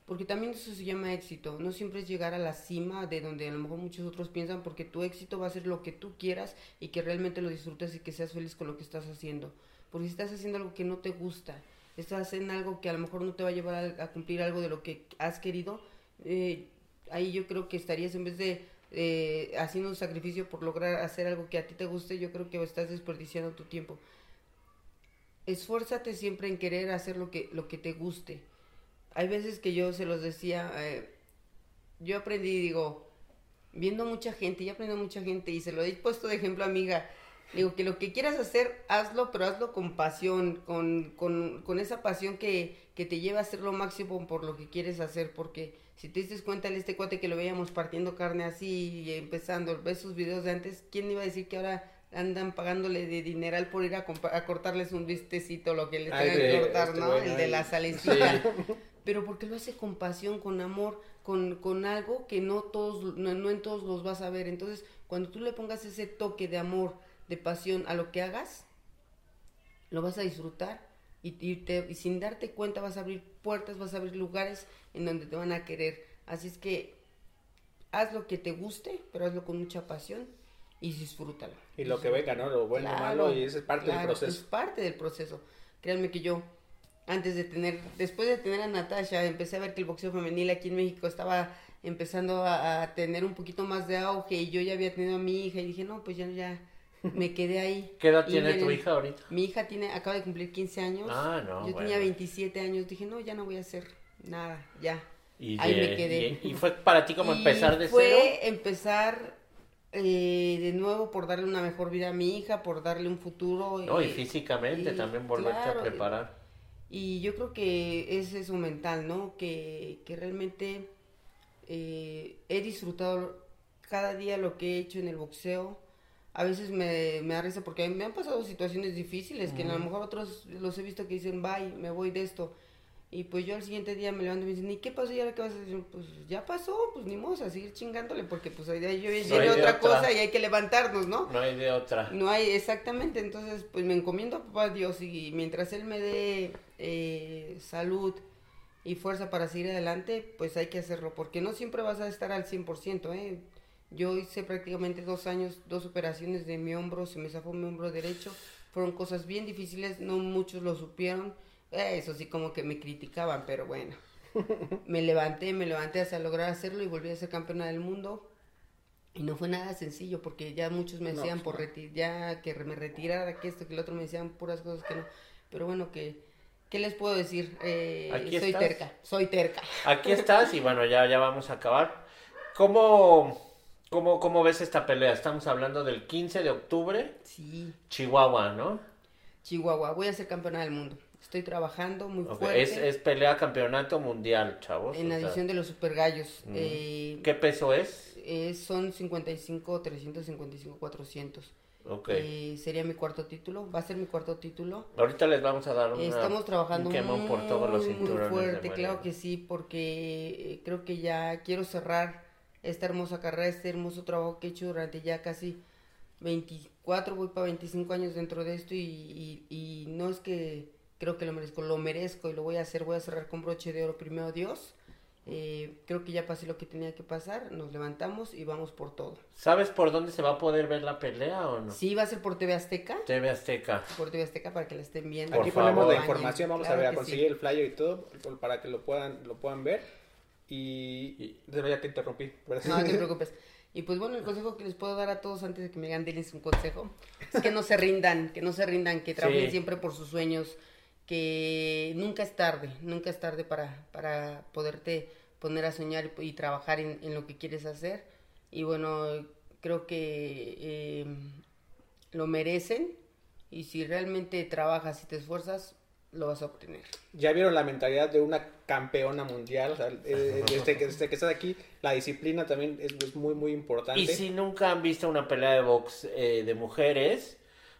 porque también eso se llama éxito. No siempre es llegar a la cima de donde a lo mejor muchos otros piensan, porque tu éxito va a ser lo que tú quieras y que realmente lo disfrutes y que seas feliz con lo que estás haciendo. Porque si estás haciendo algo que no te gusta, estás haciendo algo que a lo mejor no te va a llevar a, a cumplir algo de lo que has querido, eh, ahí yo creo que estarías en vez de eh, haciendo un sacrificio por lograr hacer algo que a ti te guste, yo creo que estás desperdiciando tu tiempo esfuérzate siempre en querer hacer lo que, lo que te guste. Hay veces que yo se los decía, eh, yo aprendí, digo, viendo mucha gente, y aprendo mucha gente, y se lo he puesto de ejemplo, amiga, digo, que lo que quieras hacer, hazlo, pero hazlo con pasión, con, con, con esa pasión que, que te lleva a hacer lo máximo por lo que quieres hacer, porque si te diste cuenta en este cuate que lo veíamos partiendo carne así y empezando, ves sus videos de antes, ¿quién iba a decir que ahora andan pagándole de dineral por ir a, a cortarles un vistecito, lo que les tengan que cortar, este ¿no? El de la salecita. Pero porque lo hace con pasión, con amor, con, con algo que no todos, no, no en todos los vas a ver. Entonces, cuando tú le pongas ese toque de amor, de pasión a lo que hagas, lo vas a disfrutar y, y te- y sin darte cuenta vas a abrir puertas, vas a abrir lugares en donde te van a querer. Así es que haz lo que te guste, pero hazlo con mucha pasión y disfrútalo. Y lo que venga, ¿no? Lo bueno, Claro, malo, y eso es parte del claro, proceso. Es parte del proceso. Créanme que yo, antes de tener, después de tener a Natasha, empecé a ver que el boxeo femenil aquí en México estaba empezando a, a tener un poquito más de auge y yo ya había tenido a mi hija y dije, no, pues ya, ya me quedé ahí. ¿Qué edad Y tiene tu hija ahorita? Mi hija tiene, acaba de cumplir 15 años. Ah, no, Yo bueno. tenía 27 años, dije, no, ya no voy a hacer nada, ya. Y, Ahí de- me quedé. Y, y fue para ti como Y empezar de fue cero. empezar eh, de nuevo por darle una mejor vida a mi hija, por darle un futuro. No, y eh, físicamente y también volverte claro, a preparar. Y yo creo que es eso mental, ¿no? Que, que realmente eh, he disfrutado cada día lo que he hecho en el boxeo. A veces me, me da risa porque me han pasado situaciones difíciles que a lo mejor otros los he visto que dicen, bye, me voy de esto. Y pues yo al siguiente día me levanto y me dicen, ¿y qué pasó? ¿Y ahora qué vas a hacer? Pues ya pasó, pues ni modo, a seguir chingándole porque pues ahí yo hay viene otra otra. cosa y hay que levantarnos, ¿no? No hay de otra. No hay, exactamente, entonces pues me encomiendo a papá Dios y mientras Él me dé eh, salud y fuerza para seguir adelante, pues hay que hacerlo, porque no siempre vas a estar al 100%, ¿eh? Yo hice prácticamente dos años, dos operaciones de mi hombro, se me zafó mi hombro derecho, fueron cosas bien difíciles, no muchos lo supieron, eh, eso sí como que me criticaban, pero bueno, me levanté, me levanté hasta lograr hacerlo y volví a ser campeona del mundo. Y no fue nada sencillo porque ya muchos me decían pues por no. reti- ya que me retirara, que esto, que el otro, me decían puras cosas que no. Pero bueno, que ¿qué les puedo decir? Eh, Aquí soy estás. terca, soy terca. Aquí estás y bueno, ya, ya vamos a acabar. ¿Cómo, cómo, ¿Cómo ves esta pelea? Estamos hablando del 15 de octubre, Sí, Chihuahua, ¿no? Chihuahua, voy a ser campeona del mundo. Estoy trabajando muy Ok, fuerte Es, es pelea campeonato mundial, chavos. en la o sea, edición de los super gallos. mm. ¿Qué peso es? Eh, son 55, 355, 400. Ok. Eh, sería mi cuarto título, va a ser mi cuarto título. Ahorita les vamos a dar una, Estamos trabajando un quemón por todos los muy, muy cinturones. de fuerte, claro que sí, porque eh, creo que ya quiero cerrar esta hermosa carrera, este hermoso trabajo que he hecho durante ya casi 24, voy para 25 años dentro de esto y, y- y no es que creo que lo merezco, lo merezco y lo voy a hacer, voy a cerrar con broche de oro primero Dios. Eh, creo que ya pasé lo que tenía que pasar, nos levantamos y vamos por todo. ¿Sabes por dónde se va a poder ver la pelea o no? Sí, va a ser por TV Azteca, TV Azteca. por TV Azteca para que la estén viendo. Por Aquí ponemos la información, vamos Claro a ver, a conseguir sí. el flyer y todo por- para que lo puedan, lo puedan ver. Y, Y- de verdad ya te interrumpí. ¿verdad? No, no te preocupes. Y pues bueno, el consejo que les puedo dar a todos antes de que me digan, denles un consejo, es que no se rindan, que no se rindan, que trabajen Sí. siempre por sus sueños, que nunca es tarde, nunca es tarde para, para poderte poner a soñar y, y trabajar en, en lo que quieres hacer. Y bueno, creo que eh, lo merecen y si realmente trabajas y te esfuerzas, lo vas a obtener. Ya vieron la mentalidad de una campeona mundial. O sea, eh, desde, que, desde que estás aquí, la disciplina también es, es muy, muy importante. Y si nunca han visto una pelea de box eh, de mujeres,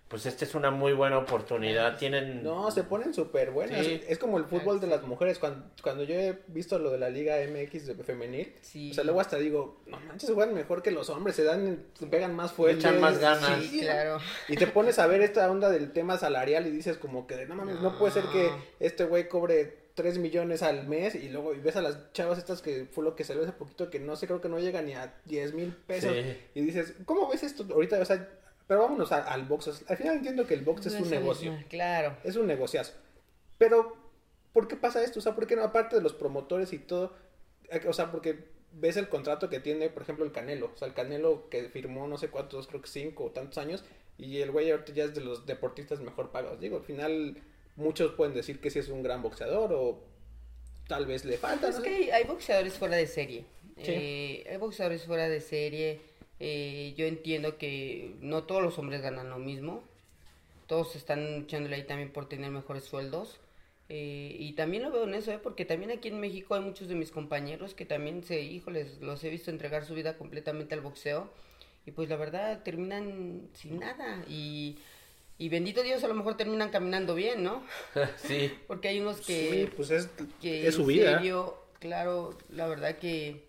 pues esta es una muy buena oportunidad. Tienen... No, se ponen súper buenas. Sí. Es como el fútbol de las mujeres. Cuando, cuando yo he visto lo de la Liga MX de femenil, Sí. o sea, luego hasta digo, no manches, juegan mejor que los hombres, se dan, se pegan más fuerte. echan más ganas. Sí, claro. Y te pones a ver esta onda del tema salarial y dices como que, no mames, no, puede ser que este güey cobre 3 millones al mes y luego y ves a las chavas estas que fue lo que salió hace poquito que no sé, creo que no llega ni a 10 mil pesos. Sí. Y dices, ¿cómo ves esto ahorita? O sea, pero vámonos a- al box. Al final entiendo que el box es un negocio. mismo, Claro. Es un negociazo. Pero, ¿por qué pasa esto? O sea, ¿por qué no? Aparte de los promotores y todo, eh, o sea, porque ves el contrato que tiene, por ejemplo, el Canelo. O sea, el Canelo que firmó no sé cuántos, creo que cinco o tantos años, y el güey ahorita ya es de los deportistas mejor pagados. Digo, al final muchos pueden decir que sí es un gran boxeador o tal vez le falta. Es no que hay, hay boxeadores fuera de serie. Sí. Eh, hay boxeadores fuera de serie. Eh, yo entiendo que no todos los hombres ganan lo mismo. Todos están luchándole ahí también por tener mejores sueldos. Eh, y también lo veo en eso, ¿eh? porque también aquí en México hay muchos de mis compañeros que también se, híjoles, los he visto entregar su vida completamente al boxeo. Y pues la verdad terminan sin nada. Y, y bendito Dios, a lo mejor terminan caminando bien, ¿no? sí. Porque hay unos que Sí, pues es, que es su en vida. serio, claro, la verdad que,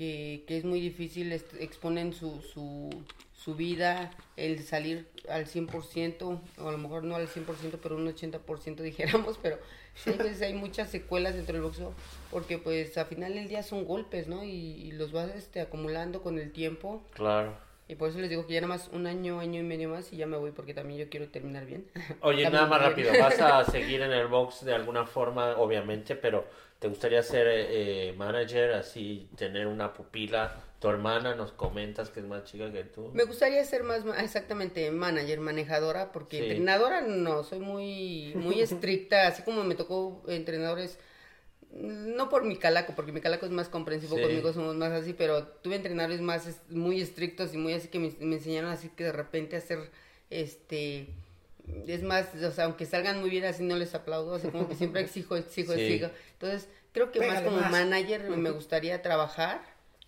que, que es muy difícil, exponen su, su, su vida, el salir al 100%, o a lo mejor no al 100%, pero un 80% dijéramos, pero hay veces hay muchas secuelas dentro del boxeo, porque pues al final del día son golpes, ¿no? Y, y los vas este, acumulando con el tiempo, Claro. y por eso les digo que ya nada más un año, año y medio más y ya me voy, porque también yo quiero terminar bien. Oye, nada más rápido, vas a seguir en el box de alguna forma, obviamente, pero ¿te gustaría ser eh, manager, así, tener una pupila? Tu hermana nos comentas que es más chica que tú. Me gustaría ser más, exactamente, manager, manejadora, porque Sí. entrenadora no, soy muy, muy estricta, así como me tocó entrenadores, no por mi calaco, porque mi calaco es más comprensivo Sí. conmigo, somos más así, pero tuve entrenadores más muy estrictos y muy así que me, me enseñaron así que de repente hacer, este, es más, o sea, aunque salgan muy bien así no les aplaudo, así como que siempre exijo, exijo, Sí. exijo. Entonces, creo que más como más. manager me gustaría trabajar.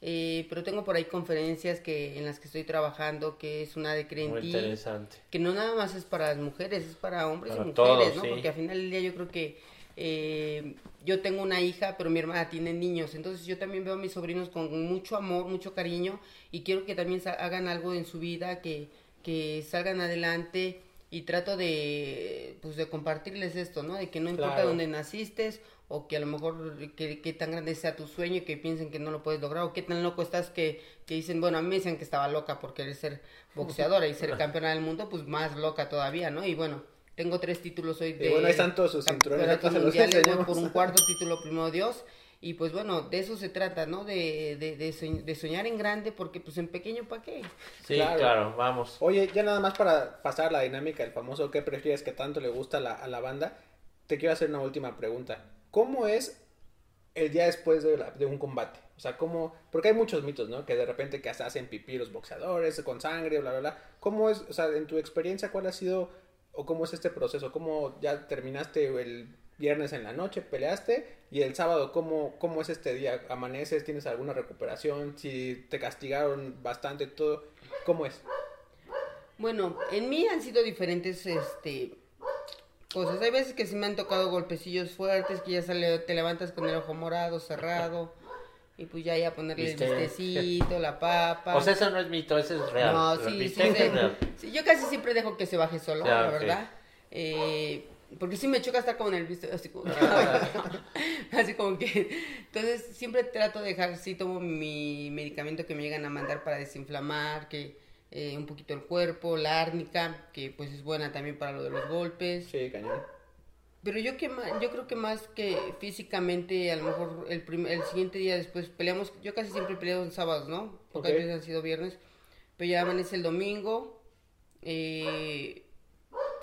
eh, pero tengo por ahí conferencias que en las que estoy trabajando, que es una de Creen Muy Ti, interesante. que no nada más es para las mujeres, es para hombres Para y mujeres, todos, ¿no? sí. Porque al final del día yo creo que eh, yo tengo una hija, pero mi hermana tiene niños, entonces yo también veo a mis sobrinos con mucho amor, mucho cariño y quiero que también sa- hagan algo en su vida, que, que salgan adelante y trato de, pues, de compartirles esto, ¿no? De que no importa Claro. dónde naciste o que a lo mejor que, que tan grande sea tu sueño y que piensen que no lo puedes lograr o qué tan loco estás que, que dicen, bueno, a mí me dicen que estaba loca por querer ser boxeadora y ser campeona del mundo, pues más loca todavía, ¿no? Y bueno, tengo tres títulos hoy de bueno, ahí están todos sus cinturones, mundiales, voy por un cuarto título, primero Dios. Y pues bueno, de eso se trata, ¿no? De, de, de, soñ- de soñar en grande, porque pues en pequeño, ¿para qué? Sí, Claro. claro, vamos. Oye, ya nada más para pasar a la dinámica del famoso ¿qué prefieres que tanto le gusta a la, a la banda? Te quiero hacer una última pregunta. ¿Cómo es el día después de, la- de un combate? O sea, ¿cómo...? Porque hay muchos mitos, ¿no? Que de repente que hasta hacen pipí los boxeadores con sangre, bla, bla, bla. ¿Cómo es, o sea, en tu experiencia, cuál ha sido o cómo es este proceso? ¿Cómo ya terminaste el viernes en la noche, peleaste? Y el sábado, ¿cómo, cómo es este día? ¿Amaneces? ¿Tienes alguna recuperación? Si te castigaron bastante, todo. ¿Cómo es? Bueno, en mí han sido diferentes este cosas. Hay veces que sí me han tocado golpecillos fuertes, que ya sale, te levantas con el ojo morado, cerrado, y pues ya ya ponerle ¿Viste? el vistecito, la papa. O sea, eso no es mito, eso es real. No, sí, sí, viste, es sí. real. Sí, yo casi siempre dejo que se baje solo, Ya, la verdad. Eh, porque sí me choca estar como en el visto, así como, así como que, entonces siempre trato de dejar, sí tomo mi medicamento que me llegan a mandar para desinflamar, que eh, un poquito el cuerpo, la árnica, que pues es buena también para lo de los golpes. Sí, cañón. Pero yo que ma- yo creo que más que físicamente, a lo mejor el, prim- el siguiente día después peleamos, yo casi siempre peleo en sábados, ¿no? Pocas Ok. veces han sido viernes, pero ya amanece el domingo, eh,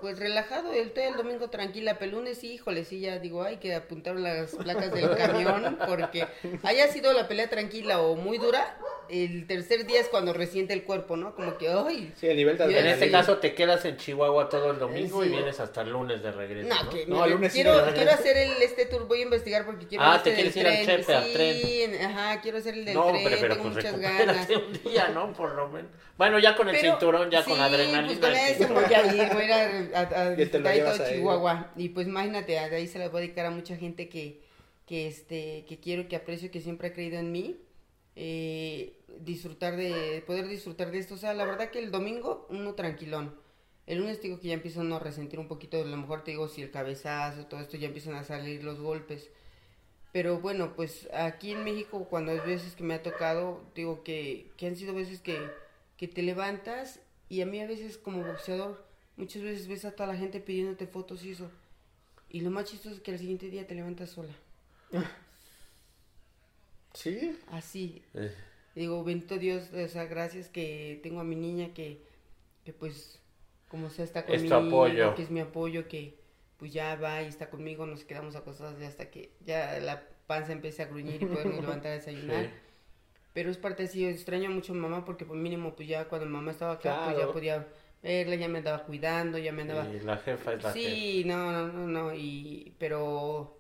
pues relajado, el, todo el domingo tranquila, pero el lunes sí, híjole, sí, ya digo, hay que apuntar las placas del camión, porque haya sido la pelea tranquila o muy dura, el tercer día es cuando resiente el cuerpo, ¿no? Como que, ay, Sí, el nivel de En este caso te quedas en Chihuahua todo el domingo y Sí. vienes hasta el lunes de regreso. No, ¿no? que No, el lunes sí quiero, regreso. quiero hacer el este tour, voy a investigar porque quiero Ah, este te quieres ir al. Chepe, al sí, tren. en- ajá, quiero hacer el del No, tren, hombre, pero tengo pues muchas ganas. un día, ¿no? Por lo menos. Bueno, ya con el Pero, cinturón, ya con sí, adrenalina. pues con eso cinturón. voy a ir, voy a ir a, a, visitar y todo ahí. Chihuahua. Y pues imagínate, de ahí se la voy a dedicar a mucha gente que, que, este, que quiero, que aprecio, que siempre ha creído en mí. Eh, disfrutar de, poder disfrutar de esto. O sea, la verdad que el domingo uno tranquilón. El lunes te digo que ya empiezo a resentir un poquito, a lo mejor te digo si el cabezazo, todo esto ya empiezan a salir los golpes. Pero bueno, pues aquí en México cuando hay veces que me ha tocado, digo que, que han sido veces que, que te levantas y a mí a veces como boxeador, muchas veces ves a toda la gente pidiéndote fotos y eso. Y lo más chistoso es que al siguiente día te levantas sola. Sí. Así. Eh, Digo, bendito Dios, o sea, gracias que tengo a mi niña que, que pues, como sea, está Es tu conmigo, apoyo. que es mi apoyo, que pues ya va y está conmigo, nos quedamos acostados hasta que ya la panza empiece a gruñir y podernos levantar a desayunar. sí. Pero es parte así, extraño mucho a mamá porque por mínimo pues ya cuando mamá estaba acá pues ya podía verla, ya me andaba cuidando, ya me andaba... Y la jefa es la jefa. Sí, no, no, no, no, y... pero...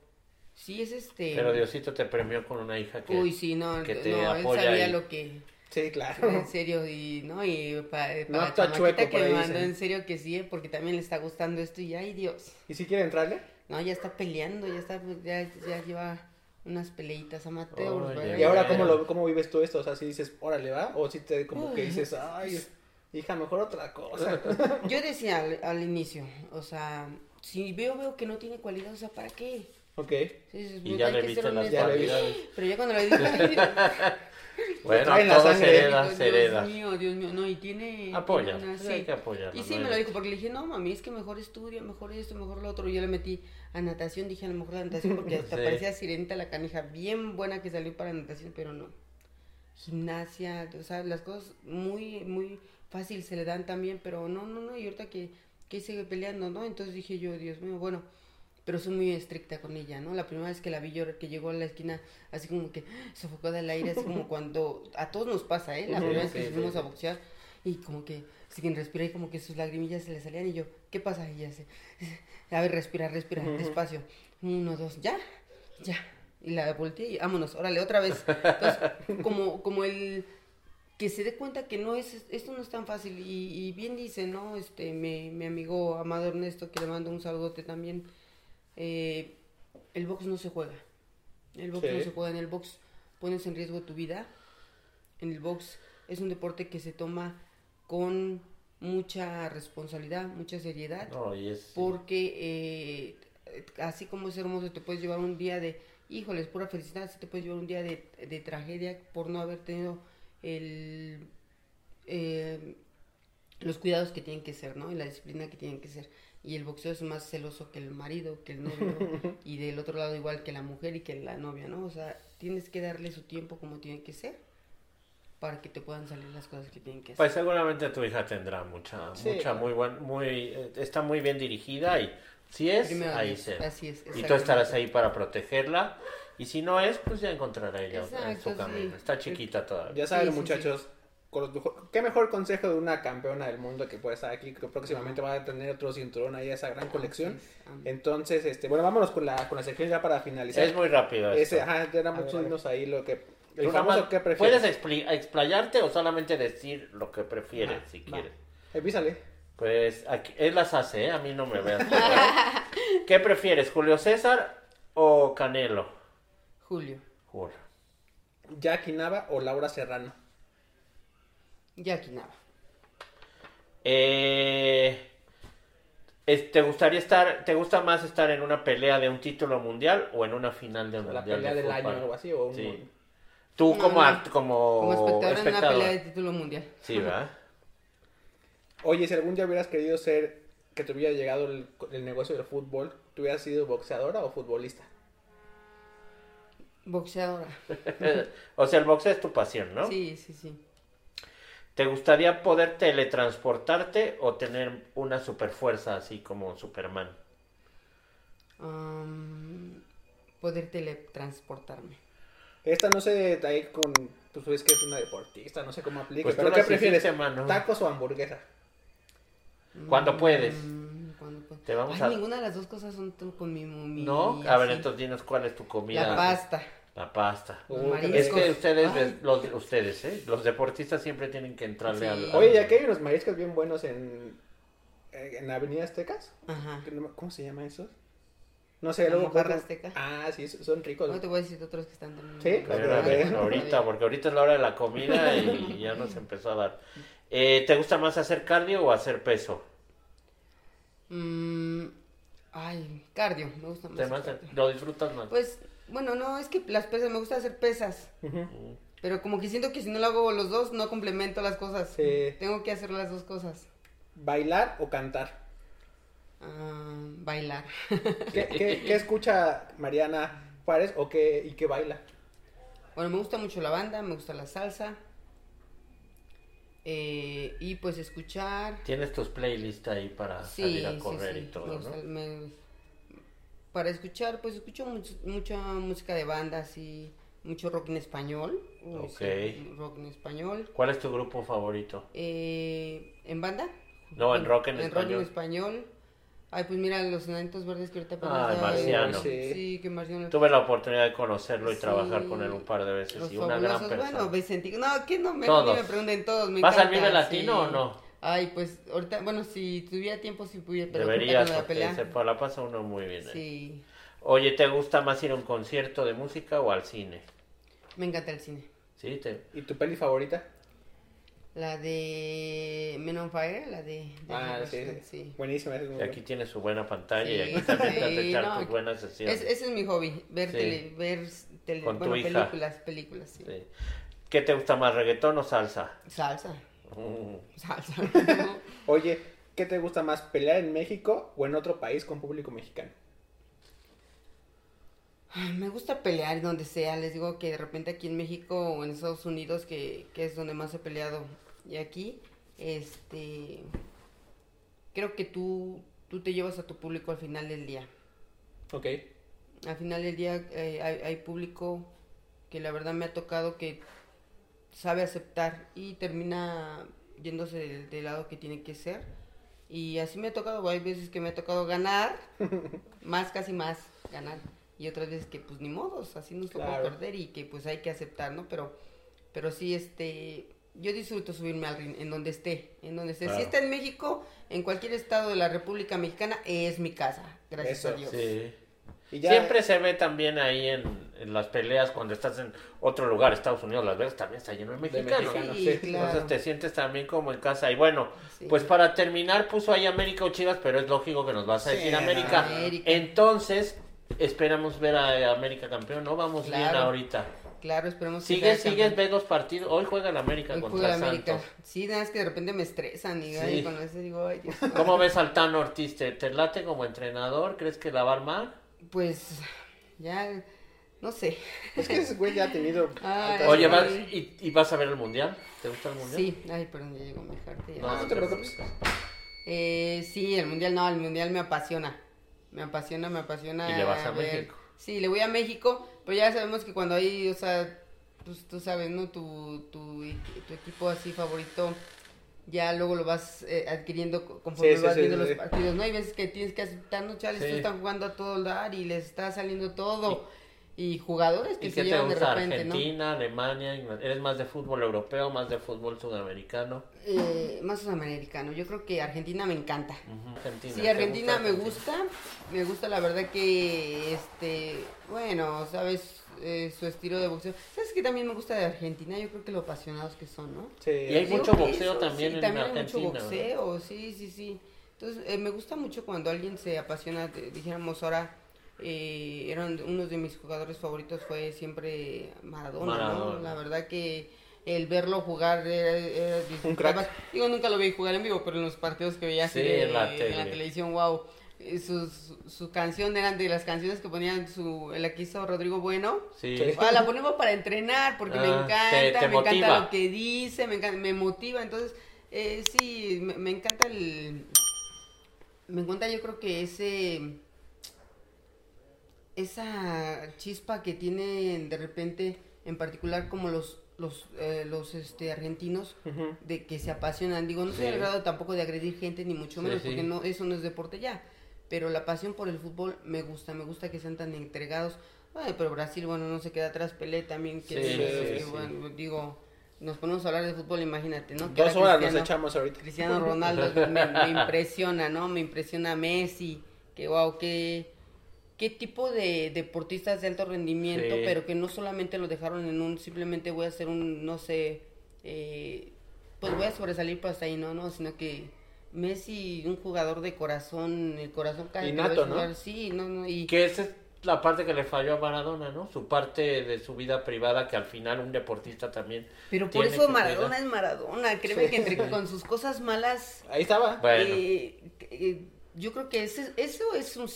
Sí, es este... Pero Diosito te premió con una hija que... Uy, sí, no, que te no, él apoya sabía ahí. lo que... Sí, claro. En serio, y no, y para No la está chamaquita chueco, que me mandó, en serio que sí, eh, porque también le está gustando esto y ay Dios. ¿Y si quiere entrarle? No, ya está peleando, ya está, pues, ya, ya lleva unas peleitas amateur, ¿verdad? ¿Y ahora cómo, lo, cómo vives tú esto? O sea, si dices, órale, va, o si te como que dices, ay, hija, mejor otra cosa. Yo decía al, al inicio, o sea, si veo, veo que no tiene cualidad, o sea, ¿para qué? ok. Sí, sí, Y pues, ya hay le que viste ser las vi. cualidades. Pero ya cuando le dije, ay, Dios, Bueno, traen la todo sangre. se hereda, Dios se hereda. mío, Dios mío, no, y tiene... Apoya, tiene una- sí, sí. hay que apoyar. Y sí, me lo dijo, porque le dije, no, mami, es que mejor estudia, mejor esto, mejor lo otro. Y yo le metí a natación, dije, a lo mejor la natación, porque hasta Sí. parecía sirenita la canija, bien buena que salió para natación, pero no. Gimnasia, o sea, las cosas muy, muy fácil se le dan también, pero no, no, no, y ahorita que, que sigue peleando, ¿no? Entonces dije yo, Dios mío, bueno, pero soy muy estricta con ella, ¿no? La primera vez que la vi yo, que llegó a la esquina, así como que sofocó del aire, así como cuando, a todos nos pasa, ¿eh? La primera vez que fuimos a boxear, y como que sin respirar y como que sus lagrimillas se le salían y yo, ¿qué pasa? Y ella se, a ver, respira, respira, despacio. Uno, dos, ya, ya. Y la volteé y vámonos, órale, otra vez. Entonces, como, como el que se dé cuenta que no es, esto no es tan fácil. Y, y bien dice, ¿no? Este, mi, mi amigo Amado Ernesto, que le mando un saludote también. eh, el box no se juega. El box Sí. no se juega. En el box pones en riesgo tu vida. En el box es un deporte que se toma con mucha responsabilidad, mucha seriedad. No, y es... Porque eh, así como es hermoso, te puedes llevar un día de, híjoles, pura felicidad, sí te puedes llevar un día de, de tragedia por no haber tenido el, eh, los cuidados que tienen que ser, ¿no? Y la disciplina que tienen que ser. Y el boxeo es más celoso que el marido, que el novio, y del otro lado igual que la mujer y que la novia, ¿no? O sea, tienes que darle su tiempo como tiene que ser para que te puedan salir las cosas que tienen que hacer. Pues seguramente tu hija tendrá mucha, Sí. mucha, muy buen, muy, eh, está muy bien dirigida y si es, Primero ahí Dios, se. así es, y tú estarás ahí para protegerla y si no es, pues ya encontrará ella otra- en Exacto, su camino. sí. Está chiquita todavía. Ya saben, Sí, sí, muchachos, qué mejor consejo de una campeona del mundo que puede estar aquí, que próximamente va a tener otro cinturón ahí, esa gran colección. Entonces, este, bueno, vámonos con la, con la sección ya para finalizar. Es muy rápido esto. Ese, ajá, ya era A ver, mucho a ver. irnos ahí lo que... El famoso que prefieres. ¿Puedes expli- explayarte o solamente decir lo que prefieres Va, si va. quieres? Pues aquí, él las hace, ¿eh? A mí no me veas. ¿Qué prefieres, Julio César o Canelo? Julio. Julio. Jackie Nava o Laura Serrano. Jackie Nava. Eh, ¿Te gustaría estar, te gusta más estar en una pelea de un título mundial o en una final de un La mundial pelea de del año o algo así. O un- Sí. Tú No, como, no. art- como, Como espectador en una pelea de título mundial. Sí, ¿verdad? Oye, si algún día hubieras querido ser, que te hubiera llegado el, el negocio del fútbol, ¿tú hubieras sido boxeadora o futbolista? Boxeadora. o sea, el boxeo es tu pasión, ¿no? Sí, sí, sí. ¿Te gustaría poder teletransportarte o tener una super fuerza así como Superman? Am, poder teletransportarme. Esta no sé, ahí con, pues ves que es una deportista, no sé cómo aplica. Pues pero ¿qué prefieres? mano. ¿Tacos o hamburguesa? Cuando puedes. Mm, cuando puedo. Te vamos Ay, a- ninguna de las dos cosas son tú con mi mami. ¿No? A ver, entonces dinos cuál es tu comida. La pasta. La pasta. Uh, Es que ustedes, Ay. los, ustedes, ¿eh? Los deportistas siempre tienen que entrarle Sí. al... Oye, ya que hay unos mariscos bien buenos en, en Avenida Aztecas. Ajá. ¿Cómo se llama esos? No sé, ¿La luego... pongo- azteca? Ah, sí, son ricos. No te voy a decir otros que están también. Sí, ok. ahorita, porque ahorita es la hora de la comida y ya nos empezó a dar. Eh, ¿Te gusta más hacer cardio o hacer peso? Mm, ay, cardio. Me gusta más. ¿Te el más- cardio. ¿Lo disfrutas más? Pues, bueno, no, es que las pesas, me gusta hacer pesas. Pero como que siento que si no lo hago los dos, no complemento las cosas. Sí. Tengo que hacer las dos cosas. ¿Bailar o cantar? Ah, bailar. ¿Qué, qué, qué escucha Mariana Juárez o qué, y qué baila? bueno, me gusta mucho la banda, me gusta la salsa. Eh, y pues escuchar. Tienes tus playlists ahí para Sí, salir a correr sí, y todo, me ¿no? me- para escuchar, pues escucho much- mucha música de banda, así, mucho rock en español. Ok. rock en español. ¿Cuál es tu grupo favorito? Eh, ¿En banda? No, en rock en rock en español. Ay, pues mira, los enanitos verdes que ahorita Ah, el Marciano. Sí. Sí, que Marciano. Tuve la oportunidad de conocerlo y Sí. trabajar con él un par de veces Los y una gran persona. Bueno, Vicentico. No, que no me, Todos. ni me pregunten todos. Me ¿Vas al Vive Latino sí. o no? Ay, pues ahorita, bueno, si tuviera tiempo, si pudiera. Pero Deberías, porque pelea. se la pasa uno muy bien. ahí. Sí, Oye, ¿te gusta más ir a un concierto de música o al cine? me encanta el cine. ¿Sí? Te... ¿Y tu peli favorita? La de Men on Fire, la de... de Ah, sí, sí. Buenísima. Y aquí tienes su buena pantalla y aquí también te sí, echar no, tus buenas sesiones. Es, ese es mi hobby, ver, Sí. tele, ver tele- Con tu bueno, hija. películas, películas, sí. Sí. ¿Qué te gusta más, reggaetón o salsa? Salsa, Mm. salsa. Oye, ¿qué te gusta más, pelear en México o en otro país con público mexicano? Ay, Me gusta pelear donde sea, les digo que de repente aquí en México o en Estados Unidos, que, que es donde más he peleado, y aquí, este, creo que tú, tú te llevas a tu público al final del día. Ok. Al final del día eh, hay, hay público que la verdad me ha tocado que sabe aceptar y termina yéndose del, del lado que tiene que ser. Y así me ha tocado, hay veces que me ha tocado ganar, más casi más ganar. Y otras veces que pues ni modos, así nos tocó Claro. perder y que pues hay que aceptar, ¿no? Pero, pero sí, este, yo disfruto subirme al ring en donde esté, en donde esté. Claro. Si está en México, en cualquier estado de la República Mexicana, es mi casa, gracias Eso, a Dios. Sí. Y ya, Siempre se ve también ahí en, en las peleas cuando estás en otro lugar, Estados Unidos, Las Vegas también está lleno de mexicanos. mexicanos, Sí, sí. claro. Entonces te sientes también como en casa. Y bueno, Sí. pues para terminar puso ahí América o Chivas, pero es lógico que nos vas a decir. América. América. Entonces, esperamos ver a América campeón, ¿no? Vamos bien Claro. ahorita. Claro, esperemos que ¿Sigues, sea sigues, ves los partidos? Hoy juega el América Hoy contra juega el América. Santos. Sí, nada más que de repente me estresan y Sí. ay, cuando ese digo, ay, Dios. ¿Cómo ves al Tano Ortiz? ¿Te, te late como entrenador? ¿Crees que la va a armar? Pues ya, no sé. es que ese güey ya ha tenido... Ay, altas- Oye, sí. ¿vas, y, y vas a ver el Mundial? ¿Te gusta el Mundial? Sí, ay, perdón, ya llegó mi jarte. ya. No, no te preocupes. Eh, sí, el mundial no, el mundial me apasiona. Me apasiona, me apasiona. ¿Y le vas a ver- México? Sí, le voy a México, pero ya sabemos que cuando hay, o sea, pues tú sabes, ¿no? Tu, tu, tu equipo así favorito, ya luego lo vas eh, adquiriendo co- conforme Sí, vas sí, viendo sí, los partidos, ¿no? Hay veces que tienes que aceptar, no, chales, tú están jugando a todo dar y les está saliendo todo. Y jugadores que ¿Y se qué te llevan de gusta? repente, Argentina, Alemania, ¿eres más de fútbol europeo, más de fútbol sudamericano? ¿no? Eh, más sudamericano. Yo creo que Argentina me encanta. Ujú, Argentina. Sí, ¿te Argentina me Argentina? gusta. Me gusta la verdad que, este, bueno, sabes, Eh, su estilo de boxeo. ¿Sabes qué también me gusta de Argentina? Yo creo que lo apasionados que son, ¿no? Sí. Y hay mucho boxeo eso, también sí, en también Argentina, Hay mucho boxeo, sí, sí, sí. Entonces, eh, me gusta mucho cuando alguien se apasiona, de- dijéramos ahora, eh, eran unos de mis jugadores favoritos fue siempre Maradona, ¿no? La verdad que el verlo jugar era, era- Un crack. Digo, nunca lo vi jugar en vivo, pero en los partidos que veía Sí, en la en la televisión, wow. Eh, Su, su, canción eran de las canciones que ponían su, el aquí hizo Rodrigo Bueno. Sí. Ah, la ponemos para entrenar porque me Ah, encanta, te- te me encanta motiva. lo que dice, me encanta, me motiva, entonces eh, sí, me, me encanta el, me encanta yo creo que ese, esa chispa que tienen de repente, en particular como los, los, eh, los este, argentinos, de que se apasionan, digo, no soy Sí. al grado tampoco de agredir gente ni mucho menos, sí. porque no, eso no es deporte ya, pero la pasión por el fútbol me gusta, me gusta que sean tan entregados. Ay, pero Brasil, bueno, no se queda atrás, Pelé también, que, Sí, que, sí, sí. bueno, digo, nos ponemos a hablar de fútbol, imagínate, ¿no? Que Dos horas nos echamos ahorita. Cristiano Ronaldo me, me impresiona, ¿no? Me impresiona Messi, que wow, qué, qué tipo de deportistas de alto rendimiento, Sí. pero que no solamente lo dejaron en un, simplemente voy a hacer un, no sé, eh, pues voy a sobresalir por hasta ahí, no, no, sino que Messi, un jugador de corazón, el corazón cae. Innato, ¿no? Sí, no, no, y... Que esa es la parte que le falló a Maradona, ¿no? Su parte de su vida privada que al final un deportista también Pero por eso Maradona cuidar. es Maradona, créeme que entre con sus cosas malas Ahí estaba. Bueno, Eh, eh, yo creo que ese- eso es un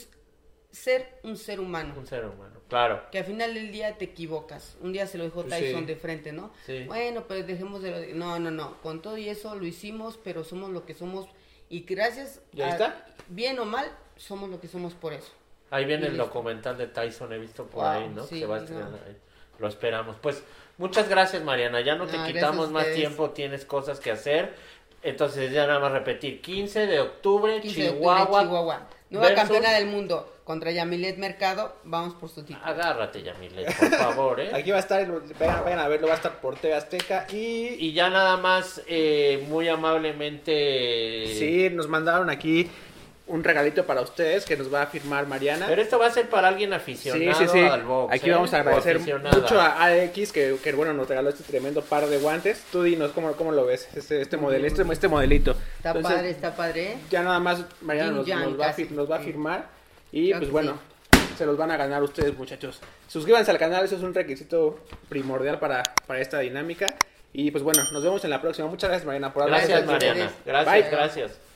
ser un ser humano. un ser humano, claro. Que al final del día te equivocas. Un día se lo dijo Tyson sí. de frente, ¿no? Sí. Bueno, pues dejemos de... lo- No, no, no. Con todo y eso lo hicimos, pero somos lo que somos. Y gracias ¿Y ahí a- está? Bien o mal, somos lo que somos por eso. Ahí viene Y el listo. documental de Tyson, he visto por Wow, ahí, ¿no? sí, Se va a no. estrenar ahí. Lo esperamos. Pues muchas gracias, Mariana. Ya no te No, quitamos gracias a más tiempo, tienes cosas que hacer. Entonces, ya nada más repetir: 15 de octubre, 15 de octubre, Chihuahua. Nueva versus- campeona del mundo contra Yamilet Mercado. Vamos por su título. Agárrate, Yamilet, por favor, ¿eh? Aquí va a estar, vayan, vayan a verlo, va a estar por TV Azteca y... Y ya nada más, eh, muy amablemente. Sí, nos mandaron aquí un regalito para ustedes que nos va a firmar Mariana. Pero esto va a ser para alguien Sí, aficionado sí, sí. al box. Aquí ¿eh? vamos a O agradecer mucho a Alex que, que, bueno nos regaló este tremendo par de guantes. Tú dinos cómo, cómo lo ves, este, este, modelo, este, este modelito. Está Entonces, padre, está padre. ¿eh? Ya nada más Mariana nos, nos va, a, nos va a Sí. firmar. Y Claro pues bueno, se los van a ganar ustedes muchachos. Suscríbanse al canal, eso es un requisito primordial para, para esta dinámica. Y pues bueno, nos vemos en la próxima. Muchas gracias Mariana por Gracias, Mariana. Gracias, Bye. gracias.